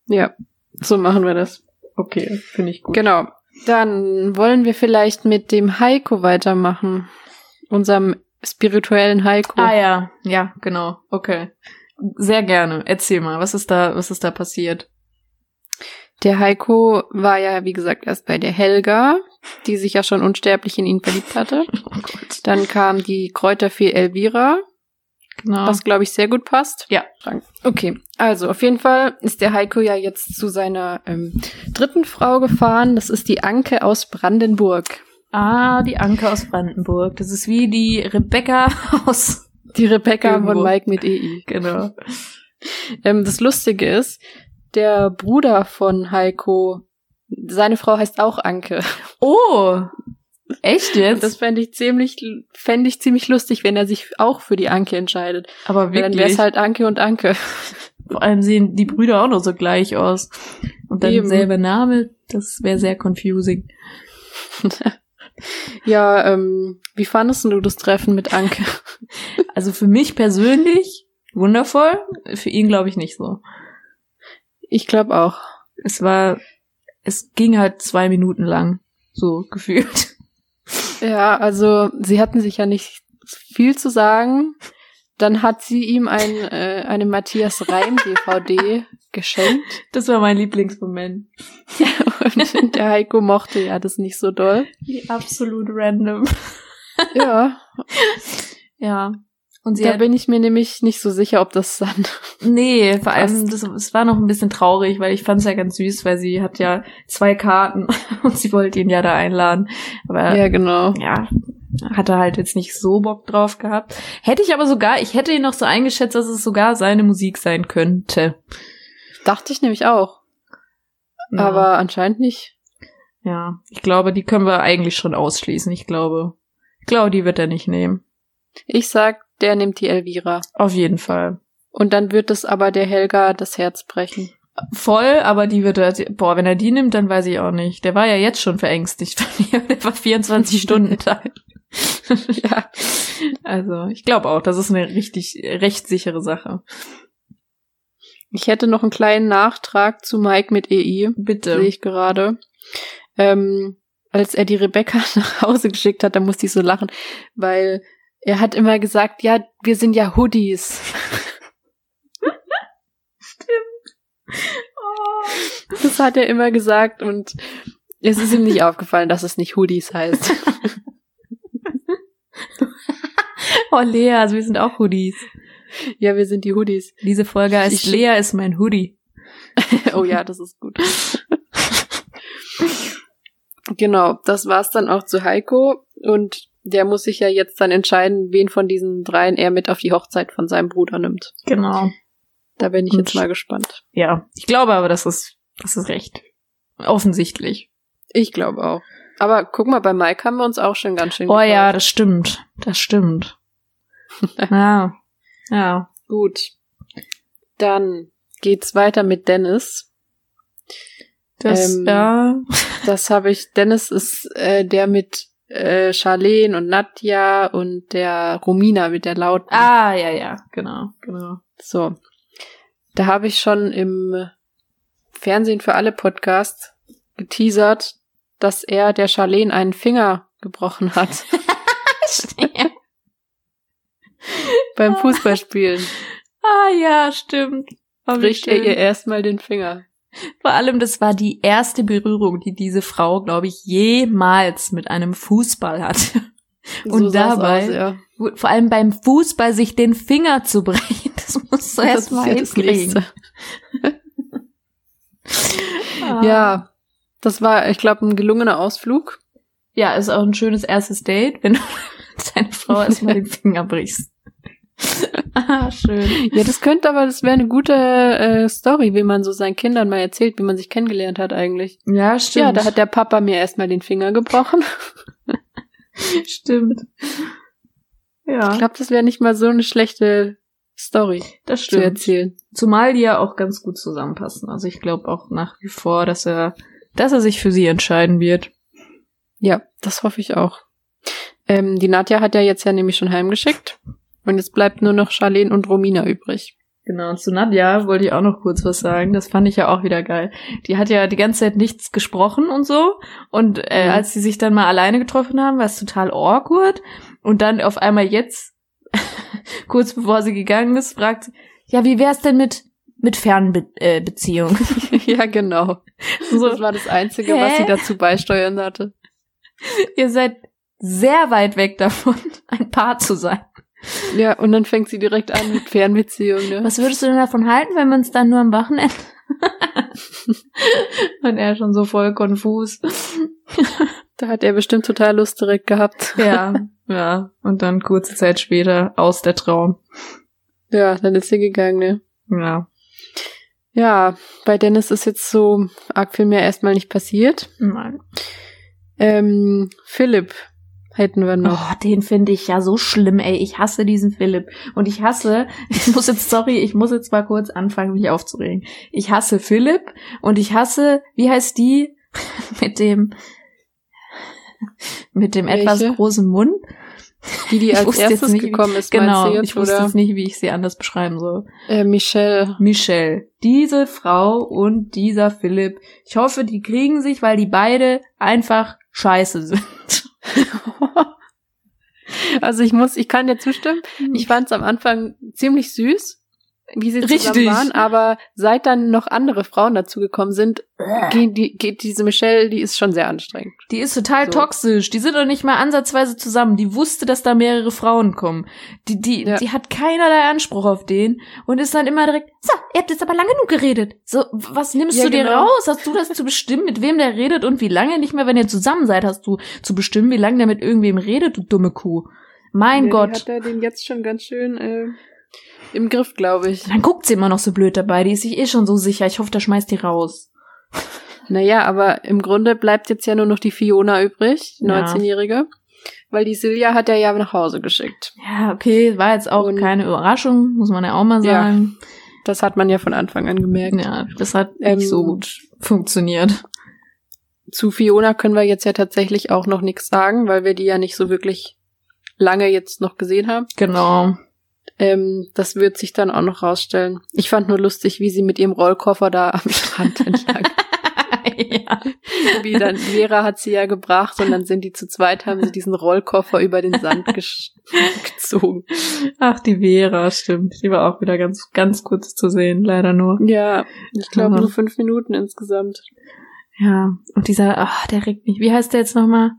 ja, so machen wir das. Okay, finde ich gut. Genau. Dann wollen wir vielleicht mit dem Heiko weitermachen. Unserem spirituellen Heiko. Ah ja, ja, genau. Okay. Sehr gerne. Erzähl mal, was ist da, was ist da passiert? Der Heiko war ja, wie gesagt, erst bei der Helga, die sich ja schon unsterblich in ihn verliebt hatte. Oh. Dann kam die Kräuterfee Elvira, Genau. was glaube ich sehr gut passt. Ja. Okay, also auf jeden Fall ist der Heiko ja jetzt zu seiner ähm, dritten Frau gefahren. Das ist die Anke aus Brandenburg. Ah, die Anke aus Brandenburg. Das ist wie die Rebecca aus. Die Rebecca von Mike mit EI. Genau. Ähm, das Lustige ist, der Bruder von Heiko, seine Frau heißt auch Anke. Oh! Echt jetzt? Das fände ich ziemlich, fände ich ziemlich lustig, wenn er sich auch für die Anke entscheidet. aber Weil dann wäre wirklich. es halt Anke und Anke. Vor allem sehen die Brüder auch noch so gleich aus. Und dann Eben. selber Name, das wäre sehr confusing. Ja, ähm, wie fandest du das Treffen mit Anke? Also für mich persönlich wundervoll, für ihn glaube ich nicht so. Ich glaube auch. Es war, es ging halt zwei Minuten lang, so gefühlt. Ja, also sie hatten sich ja nicht viel zu sagen. Dann hat sie ihm ein, äh, eine Matthias Reim DVD geschenkt. Das war mein Lieblingsmoment. Und der Heiko mochte ja das nicht so doll. Wie absolut random. Ja, Ja. Und sie da hat, bin ich mir nämlich nicht so sicher, ob das dann. nee, vor allem, das, es war noch ein bisschen traurig, weil ich fand es ja ganz süß, weil sie hat ja zwei Karten und sie wollte ihn ja da einladen. Aber Ja, genau. ja, hatte halt jetzt nicht so Bock drauf gehabt. Hätte ich aber sogar, ich hätte ihn noch so eingeschätzt, dass es sogar seine Musik sein könnte. Dachte ich nämlich auch. Ja. Aber anscheinend nicht. ja, ich glaube, die können wir eigentlich schon ausschließen. Ich glaube, ich glaube, die wird er nicht nehmen. Ich sag, der nimmt die Elvira. Auf jeden Fall. Und dann wird es aber der Helga das Herz brechen. Voll, aber die wird er, boah, wenn er die nimmt, dann weiß ich auch nicht. Der war ja jetzt schon verängstigt von ihr. Der war 24 Stunden da. Ja. Also, ich glaube auch, das ist eine richtig rechtssichere Sache. Ich hätte noch einen kleinen Nachtrag zu Mike mit EI. Bitte. Sehe ich gerade. Ähm, als er die Rebecca nach Hause geschickt hat, da musste ich so lachen, weil er hat immer gesagt, ja, wir sind ja Hoodies. Oh. Das hat er immer gesagt und es ist ihm nicht aufgefallen, dass es nicht Hoodies heißt. Oh, Lea, also wir sind auch Hoodies. ja, wir sind die Hoodies. Diese Folge heißt Ich- Lea ist mein Hoodie. oh ja, das ist gut. genau, das war's dann auch zu Heiko und der muss sich ja jetzt dann entscheiden, wen von diesen dreien er mit auf die Hochzeit von seinem Bruder nimmt. Genau. Da bin ich Und- jetzt mal gespannt. Ja, ich glaube aber, das ist, das ist recht offensichtlich. Ich glaube auch. Aber guck mal, bei Mike haben wir uns auch schon ganz schön Oh ja, getäuscht. das stimmt. Das stimmt. Ja. Ja. Gut. Dann geht's weiter mit Dennis. Das, Ähm, ja. Das habe ich. Dennis ist äh, der mit äh, Charlene und Nadja und der Romina mit der lauten. Ah, ja, ja, genau, genau. So. Da habe ich schon im Fernsehen für alle Podcast geteasert, dass er der Charlene einen Finger gebrochen hat beim Fußballspielen. ah, ja, stimmt. Oh, Bricht er ihr erstmal den Finger. Vor allem, das war die erste Berührung, die diese Frau, glaube ich, jemals mit einem Fußball hatte. Und sah's dabei- aus, ja. Vor allem beim Fußball sich den Finger zu brechen, das musst du Das erst mal ist ja das hinkriegen. Nächste. Ah. Ja, das war, ich glaube, ein gelungener Ausflug. Ja, ist auch ein schönes erstes Date, wenn du deine Frau erstmal den Finger brichst. ah, schön. Ja, das könnte aber, das wäre eine gute äh, Story, wie man so seinen Kindern mal erzählt, wie man sich kennengelernt hat eigentlich. Ja, stimmt. Ja, da hat der Papa mir erstmal den Finger gebrochen. stimmt. Ja, Ich glaube, das wäre nicht mal so eine schlechte Story das zu stimmt. erzählen. Zumal die ja auch ganz gut zusammenpassen. Also ich glaube auch nach wie vor, dass er, dass er sich für sie entscheiden wird. Ja, das hoffe ich auch. Ähm, die Nadja hat ja jetzt ja nämlich schon heimgeschickt. Und jetzt bleibt nur noch Charlene und Romina übrig. Genau, und zu Nadja wollte ich auch noch kurz was sagen. Das fand ich ja auch wieder geil. Die hat ja die ganze Zeit nichts gesprochen und so. Und äh, Mhm. als sie sich dann mal alleine getroffen haben, war es total awkward. Und dann auf einmal jetzt, kurz bevor sie gegangen ist, fragt sie, ja, wie wär's denn mit, mit Fernbeziehung? äh, Beziehung?" ja, genau. So, Das war das Einzige, was Hä? sie dazu beisteuern hatte. ihr seid sehr weit weg davon, ein Paar zu sein. Ja, und dann fängt sie direkt an mit Fernbeziehung, ne? Was würdest du denn davon halten, wenn wir uns dann nur am Wochenende... Und er schon so voll konfus. Da hat er bestimmt total Lust direkt gehabt. Ja, ja. Und dann kurze Zeit später aus der Traum. Ja, dann ist sie gegangen, ne? Ja. Ja, bei Dennis ist jetzt so arg viel mehr erstmal nicht passiert. Nein. Ähm, Philipp hätten wir noch. Oh, den finde ich ja so schlimm, ey. Ich hasse diesen Philipp. Und ich hasse, ich muss jetzt, sorry, ich muss jetzt mal kurz anfangen, mich aufzuregen. Ich hasse Philipp und ich hasse, wie heißt die? mit dem, mit dem Welche? etwas großen Mund. Die, die als erstes nicht, gekommen ist, Genau, jetzt, ich wusste oder? jetzt nicht, wie ich sie anders beschreiben soll. Äh, Michelle. Michelle. Diese Frau und dieser Philipp. Ich hoffe, die kriegen sich, weil die beide einfach scheiße sind. Also ich muss, ich kann dir zustimmen. Ich fand es am Anfang ziemlich süß, wie sie zusammen Richtig. waren, aber seit dann noch andere Frauen dazugekommen sind, geht, die, geht diese Michelle, die ist schon sehr anstrengend. Die ist total So. toxisch. Die sind doch nicht mal ansatzweise zusammen. Die wusste, dass da mehrere Frauen kommen. Die, die, Ja. die hat keinerlei Anspruch auf den und ist dann immer direkt, so, ihr habt jetzt aber lange genug geredet. So, was nimmst Ja, du dir genau. raus? Hast du das zu bestimmen, mit wem der redet und wie lange? Nicht mehr, wenn ihr zusammen seid, hast du zu bestimmen, wie lange der mit irgendwem redet, du dumme Kuh. Mein Ja, Gott. hat er den jetzt schon ganz schön äh, im Griff, glaube ich. Dann guckt sie immer noch so blöd dabei. Die ist sich eh schon so sicher. Ich hoffe, der schmeißt die raus. Naja, aber im Grunde bleibt jetzt ja nur noch die Fiona übrig, die Ja. 19-Jährige. Weil die Silja hat er ja nach Hause geschickt. Ja, okay, war jetzt auch Und- keine Überraschung, muss man ja auch mal Ja. sagen. Das hat man ja von Anfang an gemerkt. Ja, das hat Ähm, nicht so gut funktioniert. Zu Fiona können wir jetzt ja tatsächlich auch noch nichts sagen, weil wir die ja nicht so wirklich lange jetzt noch gesehen haben. Genau. Ähm, das wird sich dann auch noch rausstellen. Ich fand nur lustig, wie sie mit ihrem Rollkoffer da am Strand entlang. ja. wie dann Vera hat sie ja gebracht und dann sind die zu zweit, haben sie diesen Rollkoffer über den Sand gezogen. Ach, die Vera, stimmt. Die war auch wieder ganz, ganz kurz zu sehen, leider nur. Ja, ich glaube nur fünf Minuten insgesamt. Ja. Und dieser, ach, der regt mich. Wie heißt der jetzt nochmal?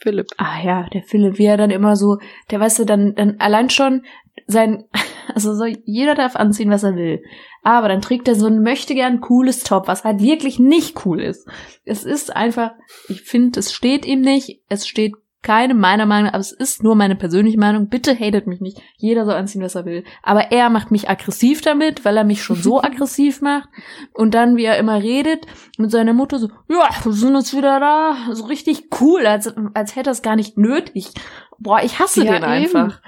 Philipp. Ah ja, der Philipp, wie er dann immer so, der weißt du, dann, dann allein schon sein, also so, jeder darf anziehen, was er will. Aber dann trägt er so ein möchte gern cooles Top, was halt wirklich nicht cool ist. Es ist einfach, ich finde, es steht ihm nicht, es steht keine meiner Meinung, aber es ist nur meine persönliche Meinung. Bitte hatet mich nicht. Jeder soll anziehen, was er will. Aber er macht mich aggressiv damit, weil er mich schon so aggressiv macht. Und dann, wie er immer redet, mit seiner Mutter so, ja, wir sind jetzt wieder da. So richtig cool, als, als hätte er es gar nicht nötig. Boah, ich hasse Ja, den einfach.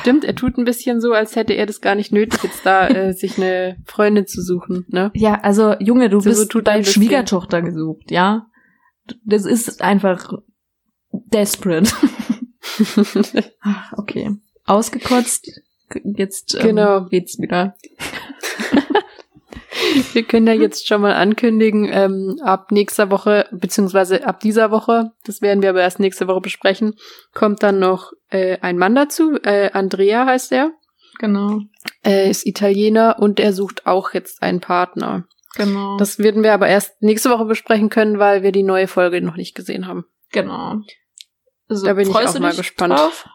Stimmt, er tut ein bisschen so, als hätte er das gar nicht nötig, jetzt da äh, sich eine Freundin zu suchen, ne? Ja, also, Junge, du So- so bist bei bisschen. Schwiegertochter gesucht, ja? Das ist einfach desperate. Ach, okay. Ausgekotzt. Jetzt ähm, Genau. geht's wieder. Wir können ja jetzt schon mal ankündigen, ähm, ab nächster Woche, beziehungsweise ab dieser Woche, das werden wir aber erst nächste Woche besprechen, kommt dann noch äh, ein Mann dazu, äh, Andrea heißt er, Genau. er ist Italiener und er sucht auch jetzt einen Partner. Genau. Das werden wir aber erst nächste Woche besprechen können, weil wir die neue Folge noch nicht gesehen haben. genau. Also, Da bin ich auch mal gespannt. Drauf?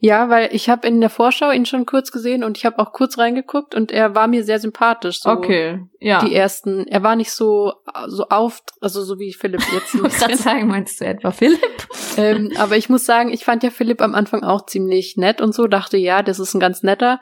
Ja, weil ich habe in der Vorschau ihn schon kurz gesehen und ich habe auch kurz reingeguckt und er war mir sehr sympathisch. So Okay, ja. Die ersten, er war nicht so so auf, also so wie Philipp jetzt. ich wollte gerade sagen, meinst du etwa Philipp? ähm, aber ich muss sagen, ich fand ja Philipp am Anfang auch ziemlich nett und so, dachte, ja, das ist ein ganz netter.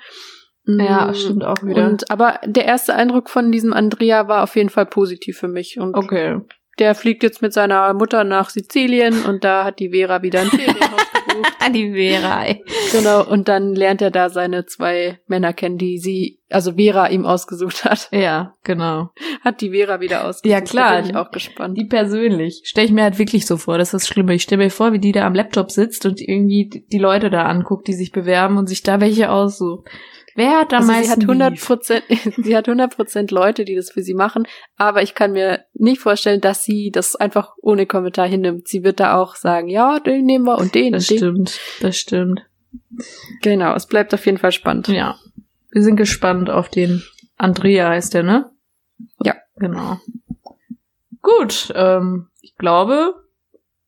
Ja, Mm, stimmt auch wieder. Und, aber der erste Eindruck von diesem Andrea war auf jeden Fall positiv für mich. Und Okay. Der fliegt jetzt mit seiner Mutter nach Sizilien und da hat die Vera wieder ein Ferienhaus gebucht. Die Vera, ey. Genau, und dann lernt er da seine zwei Männer kennen, die sie, also Vera ihm ausgesucht hat. Ja, genau. Hat die Vera wieder ausgesucht. Ja, klar. Da bin ich auch gespannt. Die persönlich. Stell ich mir halt wirklich so vor, das ist das Schlimme. Ich stelle mir vor, wie die da am Laptop sitzt und irgendwie die Leute da anguckt, die sich bewerben und sich da welche aussucht. Wer hat da Also sie meisten hat 100 Beef? Prozent, sie hat 100 Prozent Leute, die das für sie machen, aber ich kann mir nicht vorstellen, dass sie das einfach ohne Kommentar hinnimmt. Sie wird da auch sagen, ja, den nehmen wir und den Das und den. stimmt, das stimmt. Genau, es bleibt auf jeden Fall spannend. Ja. Wir sind gespannt auf den Andrea heißt der, ne? Ja. Genau. Gut, ähm, ich glaube,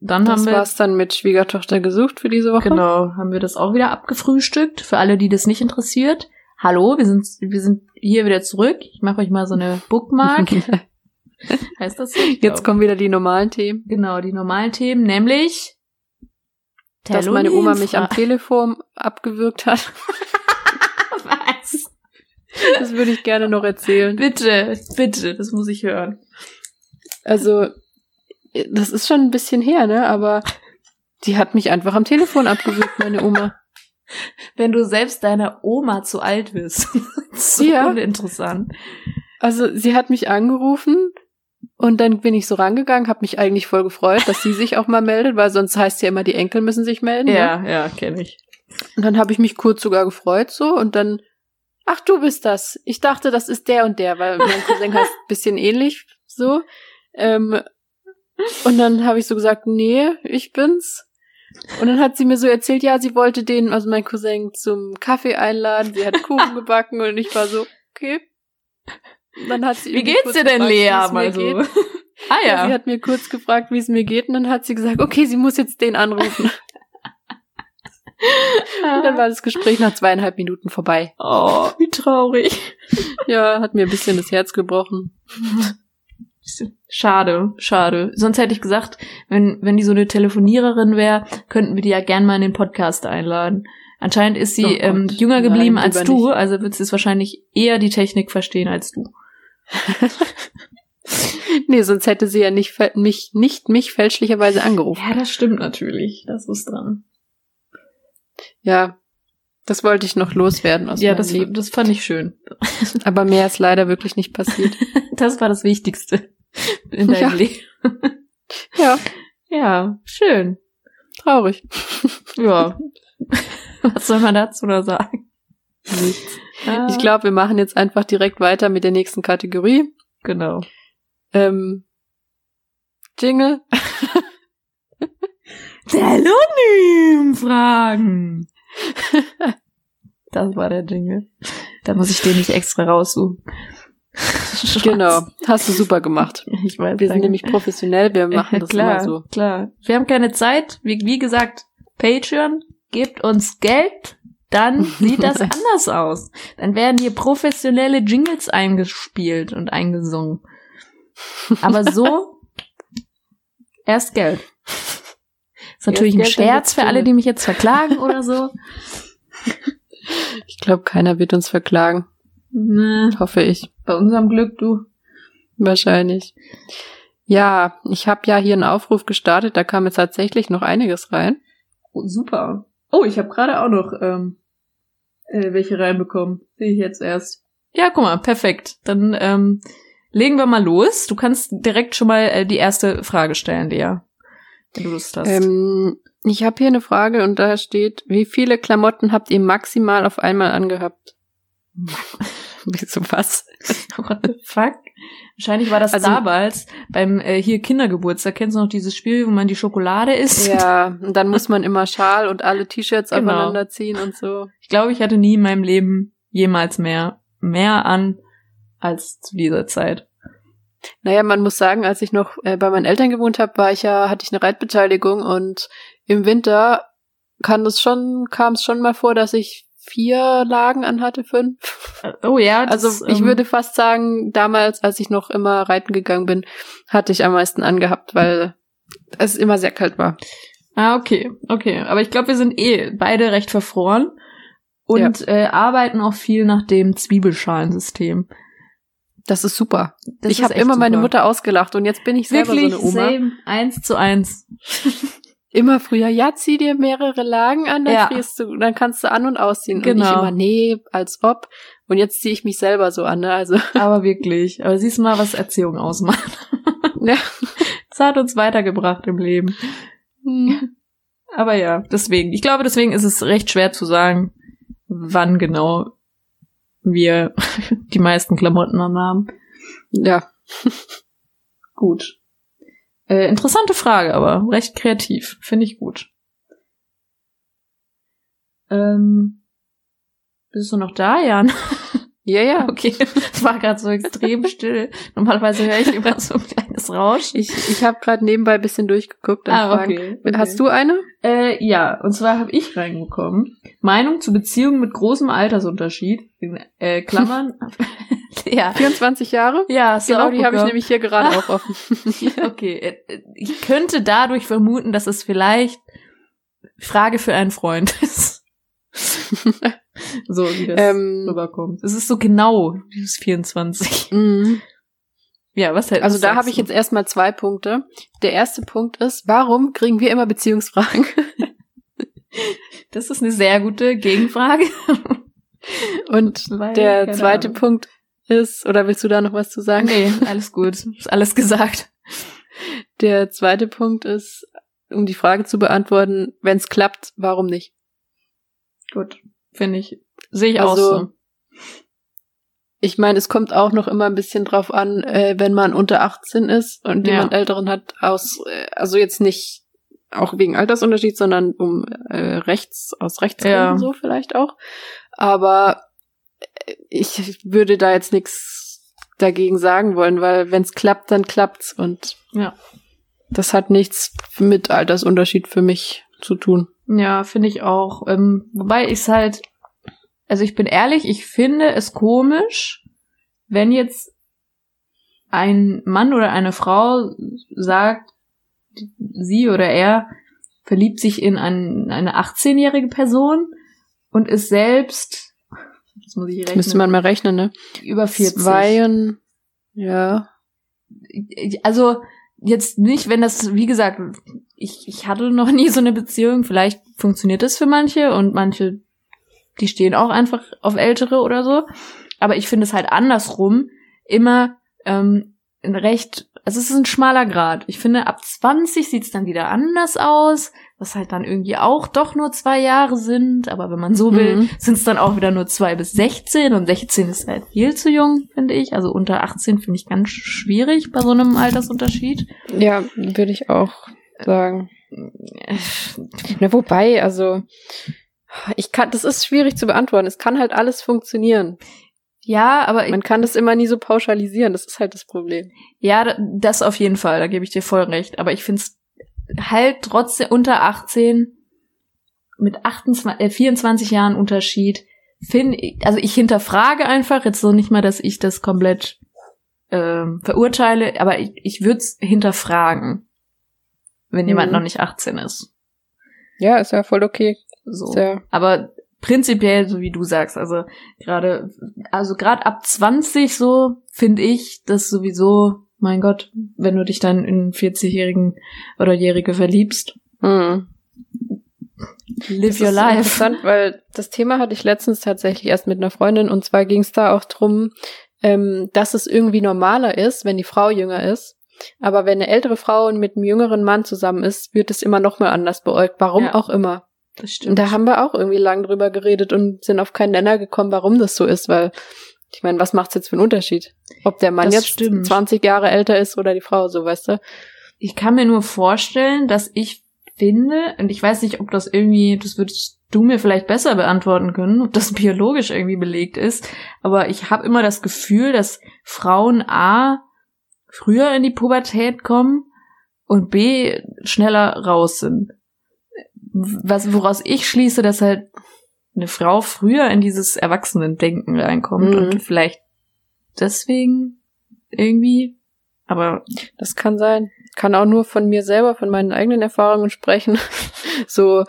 dann Das haben wir war's dann mit Schwiegertochter gesucht für diese Woche. Genau, haben wir das auch wieder abgefrühstückt. Für alle, die das nicht interessiert. Hallo, wir sind, wir sind hier wieder zurück. Ich mache euch mal so eine Bookmark. heißt das so? Jetzt glaub. kommen wieder die normalen Themen. Genau, die normalen Themen, nämlich Dass meine Oma mich am Telefon abgewürgt hat. Was? Das würde ich gerne noch erzählen. Bitte, bitte, das muss ich hören. Also, das ist schon ein bisschen her, ne? Aber die hat mich einfach am Telefon abgewürgt, meine Oma. Wenn du selbst deiner Oma zu alt bist. so Ja. uninteressant. Also, sie hat mich angerufen und dann bin ich so rangegangen, habe mich eigentlich voll gefreut, dass sie sich auch mal meldet, weil sonst heißt ja immer, die Enkel müssen sich melden. Ne? Ja, ja, kenne ich. Und dann habe ich mich kurz sogar gefreut so und dann, ach du bist das. Ich dachte, das ist der und der, weil mein Cousin heißt ein bisschen ähnlich so. Ähm, und dann habe ich so gesagt, nee, ich bin's. Und dann hat sie mir so erzählt, ja, sie wollte den, also mein Cousin, zum Kaffee einladen. Sie hat Kuchen gebacken und ich war so, okay. Und Dann hat sie Wie geht's dir denn, gefragt, Lea? Mal so. geht. Ah Ja. Sie ja. hat mir kurz gefragt, wie es mir geht, und dann hat sie gesagt, okay, sie muss jetzt den anrufen. Und dann war das Gespräch nach zweieinhalb Minuten vorbei. Oh, wie traurig. Ja, hat mir ein bisschen das Herz gebrochen. Schade, schade. Sonst hätte ich gesagt, wenn, wenn die so eine Telefoniererin wäre, könnten wir die ja gern mal in den Podcast einladen. Anscheinend ist sie Gott, ähm, jünger nein, geblieben als lieber du, nicht. also wird sie es wahrscheinlich eher die Technik verstehen als du. Nee, sonst hätte sie ja nicht, mich, nicht mich fälschlicherweise angerufen. Ja, das stimmt natürlich. Das ist dran. Ja, das wollte ich noch loswerden aus ja, meinem das, Leben. das fand ich schön. Aber mehr ist leider wirklich nicht passiert. Das war das Wichtigste in deinem Ja. Leben. ja, Ja, schön. traurig. Ja. Was soll man dazu noch sagen? Nichts. Ah, Ich glaube, wir machen jetzt einfach direkt weiter mit der nächsten Kategorie. Genau. Ähm, Jingle. Telonym-Fragen. Das war der Jingle. Da muss ich den nicht extra raussuchen. Genau, hast du super gemacht. Ich weiß. Wir sind danke. nämlich professionell, wir machen das klar, immer so. Klar. Wir haben keine Zeit. Wie, wie gesagt, Patreon, gebt uns Geld, dann sieht das anders aus. Dann werden hier professionelle Jingles eingespielt und eingesungen. Aber so erst Geld. Ist natürlich ein Geld, Scherz für alle, die mich jetzt verklagen oder so. Ich glaube, keiner wird uns verklagen. Ne, Hoffe ich. Bei unserem Glück, du. Wahrscheinlich. Ja, ich habe ja hier einen Aufruf gestartet, da kam jetzt tatsächlich noch einiges rein. Oh, super. Oh, ich habe gerade auch noch ähm, äh, welche reinbekommen. Sehe ich jetzt erst. Ja, guck mal, perfekt. Dann ähm, legen wir mal los. Du kannst direkt schon mal äh, die erste Frage stellen, Lea. Wenn du Lust hast. Ähm, ich habe hier eine Frage und da steht, wie viele Klamotten habt ihr maximal auf einmal angehabt? Wieso was? What the fuck? Wahrscheinlich war das Also- damals beim äh, hier Kindergeburtstag. Kennst du noch dieses Spiel, wo man die Schokolade isst? Ja, und dann muss man immer Schal und alle T-Shirts Genau. aufeinander ziehen und so. Ich glaube, ich hatte nie in meinem Leben jemals mehr mehr an als zu dieser Zeit. Naja, man muss sagen, als ich noch äh, bei meinen Eltern gewohnt habe, war ich ja, hatte ich eine Reitbeteiligung und im Winter kann es schon, kam es schon mal vor, dass ich vier Lagen anhatte, fünf. Äh, Oh ja, das, Also ich ähm, würde fast sagen, damals, als ich noch immer reiten gegangen bin, hatte ich am meisten angehabt, weil es immer sehr kalt war. Ah, okay, okay. Aber ich glaube, wir sind eh beide recht verfroren und äh, arbeiten auch viel nach dem Zwiebelschalensystem. Das ist super. Das ich habe immer meine super. Mutter ausgelacht und jetzt bin ich selber Wirklich, so eine Oma. same, eins zu eins. Immer früher, ja, zieh dir mehrere Lagen an, dann Ja. frierst du, dann kannst du an- und ausziehen. Und ich Genau. immer, nee, als ob. Und jetzt ziehe ich mich selber so an, ne? Also, Aber wirklich. Aber siehst du mal, was Erziehung ausmacht. ja. Das hat uns weitergebracht im Leben. Aber ja, deswegen. Ich glaube, deswegen ist es recht schwer zu sagen, wann genau wir die meisten Klamotten anhaben. Ja. Gut. Äh, interessante Frage, aber recht kreativ. Finde ich gut. Ähm, bist du noch da, Jan? Ja, ja. Okay, es war gerade so extrem still. Normalerweise höre ich immer so ein kleines Rauschen. Ich, ich habe gerade nebenbei ein bisschen durchgeguckt. Ah, okay, okay. Hast du eine? Äh, ja, und zwar habe ich reingekommen. Meinung zu Beziehungen mit großem Altersunterschied. In äh, Klammern. ja. 24 Jahre? Ja, du Genau, die habe ich nämlich hier gerade auch offen. Okay, äh, ich könnte dadurch vermuten, dass es vielleicht Frage für einen Freund ist. so wie das Ähm, rüberkommt. Es ist so genau, dieses 24. Mhm. Ja, was hält- Also da habe ich jetzt erstmal zwei Punkte. Der erste Punkt ist, warum kriegen wir immer Beziehungsfragen? Das ist eine sehr gute Gegenfrage. Und Weil, der zweite Ahnung. Punkt ist, oder willst du da noch was zu sagen? Nee, alles gut. Ist alles gesagt. Der zweite Punkt ist, um die Frage zu beantworten, wenn es klappt, warum nicht? Gut. Finde ich. Sehe ich Also, auch so. Ich meine, es kommt auch noch immer ein bisschen drauf an, äh, wenn man unter 18 ist und Ja. jemand Älteren hat aus, äh, also jetzt nicht auch wegen Altersunterschied, sondern um äh, rechts, aus Rechtsgründen Ja. so vielleicht auch. Aber äh, ich würde da jetzt nichts dagegen sagen wollen, weil wenn es klappt, dann klappt's und Ja. das hat nichts mit Altersunterschied für mich zu tun. Ja, finde ich auch. Ähm, wobei ich es halt, also ich bin ehrlich, ich finde es komisch, wenn jetzt ein Mann oder eine Frau sagt, sie oder er verliebt sich in ein, eine 18-jährige Person und ist selbst, das muss ich rechnen, müsste man mal rechnen, ne? über 40. Zweien, ja. also jetzt nicht, wenn das, wie gesagt, ich, ich hatte noch nie so eine Beziehung. Vielleicht funktioniert das für manche und manche, die stehen auch einfach auf Ältere oder so. Aber ich finde es halt andersrum immer ähm, ein recht, also es ist ein schmaler Grad. Ich finde, ab 20 sieht's dann wieder anders aus, was halt dann irgendwie auch doch nur zwei Jahre sind. Aber wenn man so will, Mhm. sind's dann auch wieder nur zwei bis 16 und 16 ist halt viel zu jung, finde ich. Also unter 18 finde ich ganz schwierig bei so einem Altersunterschied. Ja, würde ich auch sagen. Na, wobei, also, ich kann, das ist schwierig zu beantworten. Es kann halt alles funktionieren. Ja, aber Man kann das immer nie so pauschalisieren. Das ist halt das Problem. ja, da- das auf jeden Fall, da gebe ich dir voll recht. Aber ich finde es halt trotzdem unter 18 mit 28, äh, 24 Jahren Unterschied. Finde ich, also ich hinterfrage einfach jetzt so nicht mal, dass ich das komplett ähm, verurteile, aber ich, ich würde es hinterfragen, wenn jemand Mhm. noch nicht 18 ist. Ja, ist ja voll okay. So. Ja, Aber prinzipiell, so wie du sagst, also gerade, also gerade ab 20 so, finde ich das sowieso, mein Gott, wenn du dich dann in einen 40-Jährigen oder Jährige verliebst, hm. live Das your ist life. interessant, weil das Thema hatte ich letztens tatsächlich erst mit einer Freundin und zwar ging es da auch drum, ähm, dass es irgendwie normaler ist, wenn die Frau jünger ist. Aber wenn eine ältere Frau mit einem jüngeren Mann zusammen ist, wird es immer noch mal anders beäugt. Warum Ja. auch immer. Das Und da haben wir auch irgendwie lang drüber geredet und sind auf keinen Nenner gekommen, warum das so ist, weil ich meine, was macht's jetzt für einen Unterschied? Ob der Mann Das jetzt stimmt. 20 Jahre älter ist oder die Frau, so weißt du? Ich kann mir nur vorstellen, dass ich finde, und ich weiß nicht, ob das irgendwie, das würdest du mir vielleicht besser beantworten können, ob das biologisch irgendwie belegt ist, aber ich habe immer das Gefühl, dass Frauen A früher in die Pubertät kommen und B schneller raus sind. Was, woraus ich schließe, dass halt eine Frau früher in dieses Erwachsenendenken reinkommt Mhm. und vielleicht deswegen irgendwie, aber Das kann sein. Kann auch nur von mir selber, von meinen eigenen Erfahrungen sprechen. so,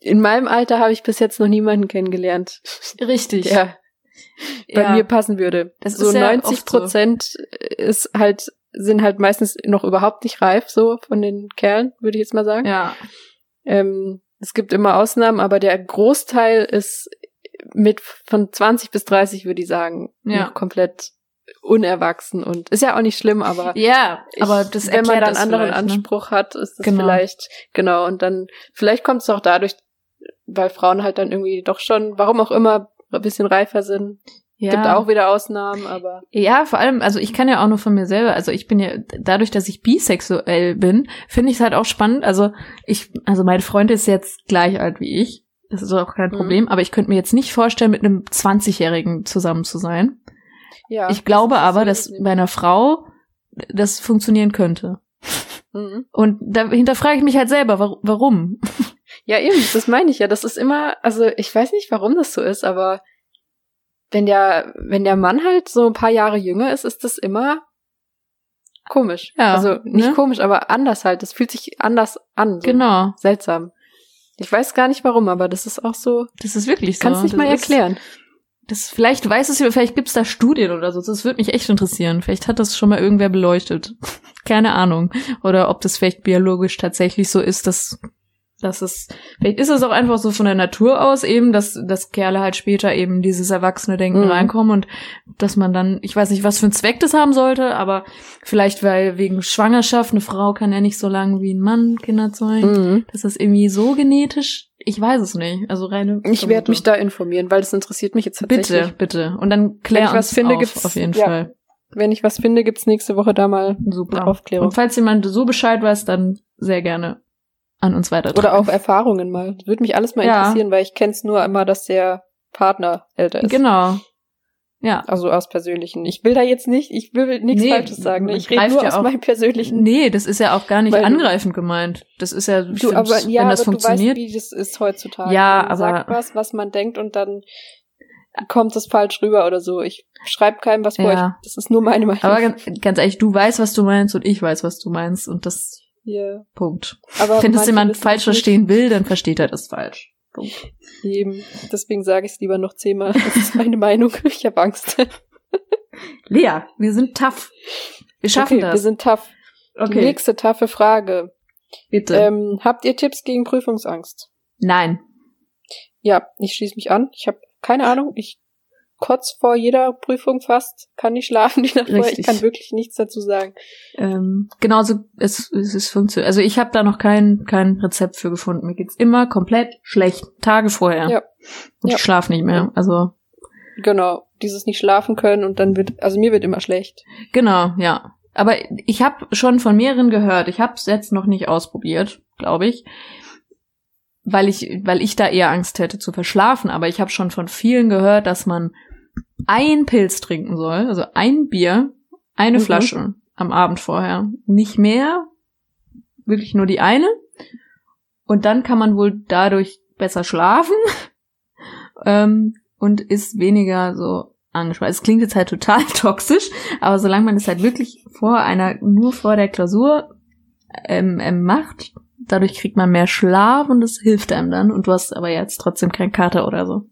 in meinem Alter habe ich bis jetzt noch niemanden kennengelernt, richtig. der bei Ja. mir passen würde. Das so ist ja 90 oft so. Prozent ist halt, sind halt meistens noch überhaupt nicht reif, so von den Kerlen, würde ich jetzt mal sagen. Ja, Ähm, es gibt immer Ausnahmen, aber der Großteil ist mit von 20 bis 30, würde ich sagen, Ja. noch komplett unerwachsen und ist ja auch nicht schlimm, aber ja, ich, aber das wenn man dann anderen ne? Anspruch hat, ist das Genau. vielleicht genau und dann vielleicht kommt es auch dadurch, weil Frauen halt dann irgendwie doch schon, warum auch immer, ein bisschen reifer sind. Ja. Gibt auch wieder Ausnahmen, aber Ja, vor allem, also ich kann ja auch nur von mir selber, also ich bin ja, dadurch, dass ich bisexuell bin, finde ich es halt auch spannend. Also ich, also mein Freund ist jetzt gleich alt wie ich. Das ist auch kein Mhm. Problem. Aber ich könnte mir jetzt nicht vorstellen, mit einem 20-Jährigen zusammen zu sein. Ja. ich glaube das aber, dass das bei einer Frau das funktionieren könnte. Mhm. Und da hinterfrage ich mich halt selber, wa- warum? Ja, eben, das meine ich ja. Das ist immer, also ich weiß nicht, warum das so ist, aber wenn der, wenn der Mann halt so ein paar Jahre jünger ist, ist das immer komisch. Ja, also nicht ne? komisch, aber anders halt. Das fühlt sich anders an. So Genau. Seltsam. Ich weiß gar nicht warum, aber das ist auch so. Das ist wirklich so. Kannst nicht das mal erklären. Das, vielleicht weiß es ja, vielleicht gibt's da Studien oder so. Das würde mich echt interessieren. Vielleicht hat das schon mal irgendwer beleuchtet. Keine Ahnung. Oder ob das vielleicht biologisch tatsächlich so ist, dass, dass es, vielleicht ist es auch einfach so von der Natur aus eben, dass, dass Kerle halt später eben dieses erwachsene Denken Mhm. reinkommen und dass man dann, ich weiß nicht, was für einen Zweck das haben sollte, aber vielleicht weil wegen Schwangerschaft, eine Frau kann ja nicht so lange wie ein Mann Kinder zeugen. Mhm. Dass das irgendwie so genetisch, ich weiß es nicht. Also reine. Ich werde mich da informieren, weil das interessiert mich jetzt tatsächlich. Bitte, bitte. Und dann klär Wenn ich was uns finde, auf, gibt's- auf jeden ja. Fall. Wenn ich was finde, gibt's nächste Woche da mal Super. Aufklärung. Und falls jemand so Bescheid weiß, dann sehr gerne an uns weiter. Oder auch Erfahrungen mal. Würde mich alles mal Ja. interessieren, weil ich kenn's nur immer, dass der Partner älter ist. Genau. Ja. Also aus persönlichen. Ich will da jetzt nicht, ich will nichts Nee, Falsches sagen. Ne? Ich rede nur ja aus auch- meinem persönlichen. Nee, das ist ja auch gar nicht angreifend gemeint. Das ist ja, Du, aber ja, wenn das aber funktioniert. du weißt, wie das ist heutzutage. Ja, Man aber- sagt was, was man denkt und dann kommt es falsch rüber oder so. Ich schreibe keinem was vor. Ja. Ich, das ist nur meine Meinung. aber ganz, ganz ehrlich, du weißt, was du meinst und ich weiß, was du meinst und das ja. Punkt. aber Wenn das jemand falsch verstehen will, dann versteht er das falsch. Punkt. Eben. Deswegen sage ich es lieber noch zehnmal. Das ist meine Meinung. Ich habe Angst. Lea, wir sind tough. Wir schaffen okay, wir das. sind tough. Die nächste taffe Frage. bitte. Ähm, habt ihr Tipps gegen Prüfungsangst? Nein. Ja, ich schließe mich an. Ich habe keine Ahnung. Ich kotz vor jeder Prüfung fast, kann nicht schlafen die Nacht vorher. Ich kann wirklich nichts dazu sagen. Ähm, genauso, es, es ist funktioniert. Also ich habe da noch kein, kein Rezept für gefunden. Mir geht's immer komplett schlecht. Tage vorher. Ja. Und Ja. ich schlaf nicht mehr. Also, Genau, dieses nicht schlafen können und dann wird, also mir wird immer schlecht. genau, ja. Aber ich habe schon von mehreren gehört. Ich habe es jetzt noch nicht ausprobiert, glaube ich. Weil ich, weil ich da eher Angst hätte zu verschlafen. Aber ich habe schon von vielen gehört, dass man ein Pilz trinken soll, also ein Bier, eine Mhm. Flasche am Abend vorher. Nicht mehr, wirklich nur die eine. Und dann kann man wohl dadurch besser schlafen ähm, und ist weniger so angespannt. Es klingt jetzt halt total toxisch, aber solange man es halt wirklich vor einer, nur vor der Klausur ähm, ähm, macht, dadurch kriegt man mehr Schlaf und es hilft einem dann. Und du hast aber jetzt trotzdem keinen Kater oder so.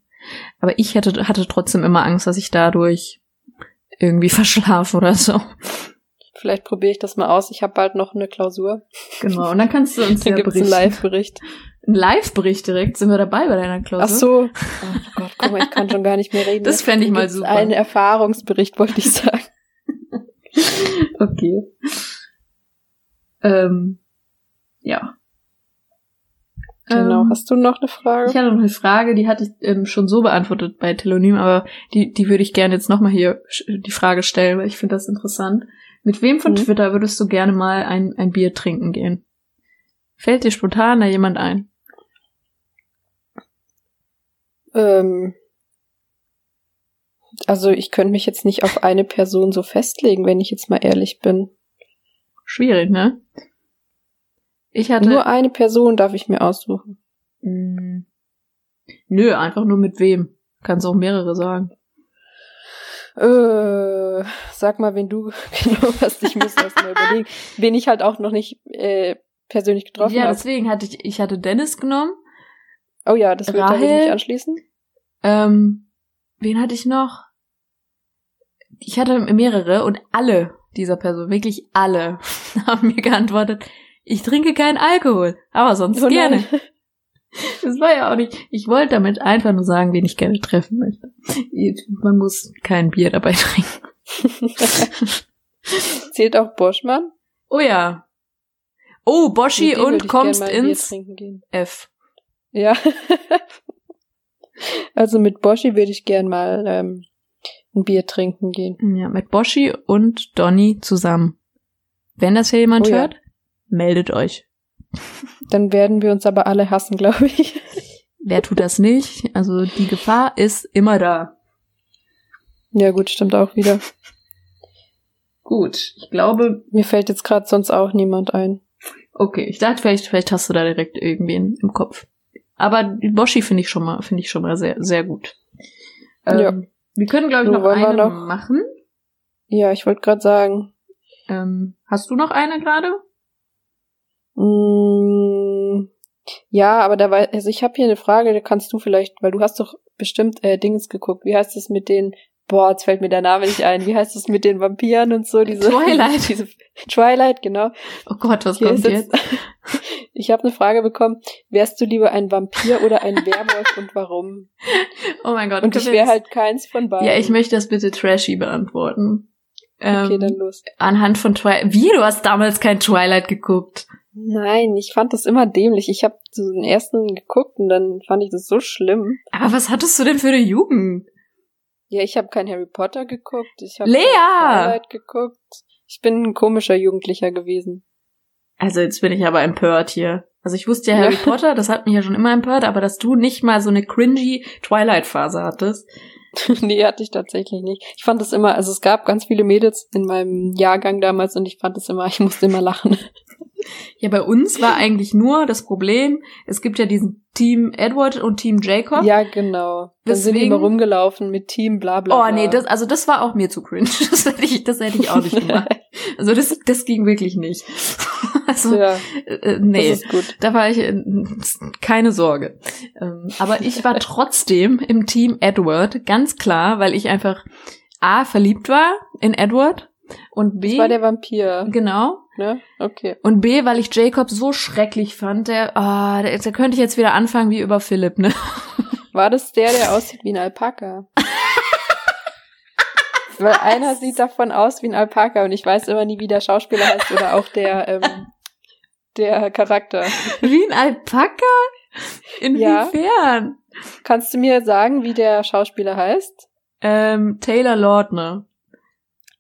Aber ich hatte, hatte trotzdem immer Angst, dass ich dadurch irgendwie verschlafe oder so. Vielleicht probiere ich das mal aus. Ich habe bald noch eine Klausur. Genau. Und dann kannst du uns Dann ja gibt es einen. Live-Bericht. Ein Live-Bericht direkt. Sind wir dabei bei deiner Klausur? Ach so. Oh Gott, guck mal, ich kann schon gar nicht mehr reden. Das fänd ich mal gibt's super. Einen Erfahrungsbericht wollte ich sagen. Okay. Ähm, ja. Genau. Ähm, Hast du noch eine Frage? ich hatte noch eine Frage, die hatte ich ähm, schon so beantwortet bei Telonym, aber die, die würde ich gerne jetzt nochmal hier die Frage stellen, weil ich finde das interessant. Mit wem von Mhm. Twitter würdest du gerne mal ein, ein Bier trinken gehen? Fällt dir spontan da jemand ein? Ähm, also ich könnte mich jetzt nicht auf eine Person so festlegen, wenn ich jetzt mal ehrlich bin. Schwierig, ne? Ich hatte. Nur eine Person darf ich mir aussuchen. Mm, nö, einfach nur mit wem. Kannst auch mehrere sagen. Äh, sag mal, wen du genau hast. Ich muss erst mal überlegen. Wen ich halt auch noch nicht äh, persönlich getroffen ja, habe. deswegen hatte ich, ich hatte Dennis genommen. Oh ja, das wird da Rahel? nicht anschließen. Ähm, wen hatte ich noch? Ich hatte mehrere und alle dieser Person, wirklich alle, haben mir geantwortet, ich trinke keinen Alkohol, aber sonst Oh gerne. Das war ja auch nicht. Ich wollte damit einfach nur sagen, wen ich gerne treffen möchte. Man muss kein Bier dabei trinken. Zählt auch Boschmann? Oh ja. Oh, Boschi und kommst ins. F. Ja. also mit Boschi würde ich gern mal ähm, ein Bier trinken gehen. Ja, mit Boschi und Donny zusammen. Wenn das hier jemand Oh ja. Meldet euch. Dann werden wir uns aber alle hassen, glaube ich. wer tut das nicht? Also die Gefahr ist immer da. Ja, gut, stimmt auch wieder. Gut, ich glaube. Mir fällt jetzt gerade sonst auch niemand ein. Okay, ich dachte, vielleicht, vielleicht hast du da direkt irgendwen im Kopf. Aber die Boshi finde ich schon mal, finde ich schon mal sehr, sehr gut. Ähm, Ja. Wir können, glaube ich, So, noch eine noch- machen. Ja, ich wollte gerade sagen. Ähm, hast du noch eine gerade? Mm, ja, aber da war, also ich habe hier eine Frage, da kannst du vielleicht, weil du hast doch bestimmt äh, Dings geguckt. Wie heißt es mit den, boah, jetzt fällt mir der Name nicht ein. Wie heißt es mit den Vampiren und so? Diese, Twilight. diese, Twilight, genau. Oh Gott, was Hier kommt ist jetzt, ich habe eine Frage bekommen. Wärst du lieber ein Vampir oder ein Werwolf und warum? Oh mein Gott. Und ich wäre halt keins von beiden. Ja, ich möchte das bitte trashy beantworten. Okay, Ähm, dann los. anhand von Twilight. Wie, du hast damals kein Twilight geguckt? Nein, ich fand das immer dämlich. Ich habe den ersten geguckt und dann fand ich das so schlimm. Aber was hattest du denn für eine Jugend? Ja, ich habe kein Harry Potter geguckt. Ich habe Lea! Twilight geguckt. Ich bin ein komischer Jugendlicher gewesen. Also jetzt bin ich aber empört hier. Also ich wusste ja Ja. Harry Potter, das hat mich ja schon immer empört, aber dass du nicht mal so eine cringy Twilight-Phase hattest. nee, hatte ich tatsächlich nicht. Ich fand das immer, also es gab ganz viele Mädels in meinem Jahrgang damals und ich fand das immer, ich musste immer lachen. Ja, bei uns war eigentlich nur das Problem, es gibt ja diesen Team Edward und Team Jacob. Ja, genau. Dann sind die immer rumgelaufen mit Team bla bla. Oh nee, das, also das war auch mir zu cringe. Das hätte ich, das hätte ich auch nicht gemacht. Also das, das ging wirklich nicht. Also, ja, äh, nee. das ist gut. Da war ich, äh, keine Sorge. Ähm, aber ich war trotzdem im Team Edward, ganz klar, weil ich einfach A, verliebt war in Edward und B, Das war der Vampir, genau, ne? Okay. und B, weil ich Jacob so schrecklich fand, der, ah, der, da könnte ich jetzt wieder anfangen wie über Philipp, ne? War das der, der aussieht wie ein Alpaka? Weil einer sieht davon aus wie ein Alpaka und ich weiß immer nie, wie der Schauspieler heißt oder auch der, ähm, der Charakter. Wie ein Alpaka? Ja. Inwiefern? Kannst du mir sagen, wie der Schauspieler heißt? Ähm, Taylor Lautner.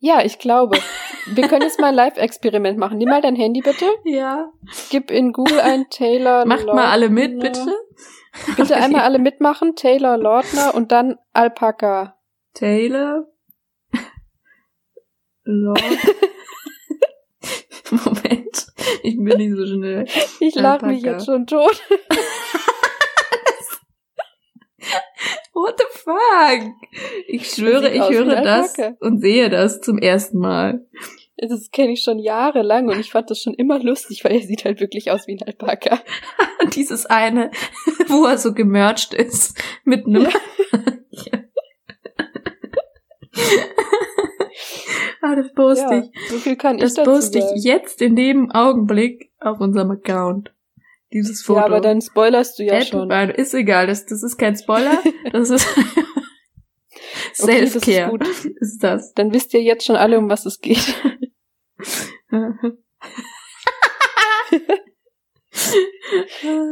Ja, ich glaube. Wir können jetzt mal ein Live-Experiment machen. Nimm mal dein Handy bitte. Ja. Gib in Google ein Taylor Macht mal alle mit, Lautner. bitte. Bitte einmal alle mitmachen. Taylor Lautner und dann Alpaka. Taylor. Laut. Moment. Ich bin nicht so schnell. Ich lach mich jetzt schon tot. What the fuck? Ich schwöre, ich höre das Alpaka. und sehe das zum ersten Mal. Das kenne ich schon jahrelang und ich fand das schon immer lustig, weil er sieht halt wirklich aus wie ein Alpaka. Und dieses eine, wo er so gemercht ist mit einem. Ja. ah, das poste Ja, ich. so viel kann Das ich dazu poste ich jetzt in dem Augenblick auf unserem Account. Dieses Foto. Ja, aber dann spoilerst du ja Ed- schon. Ist egal, das, das ist kein Spoiler. Das ist Okay, das ist Self-Care. gut. ist das. Dann wisst ihr jetzt schon alle, um was es geht.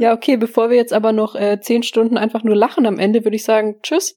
Ja, okay, bevor wir jetzt aber noch äh, zehn Stunden einfach nur lachen am Ende, würde ich sagen, tschüss.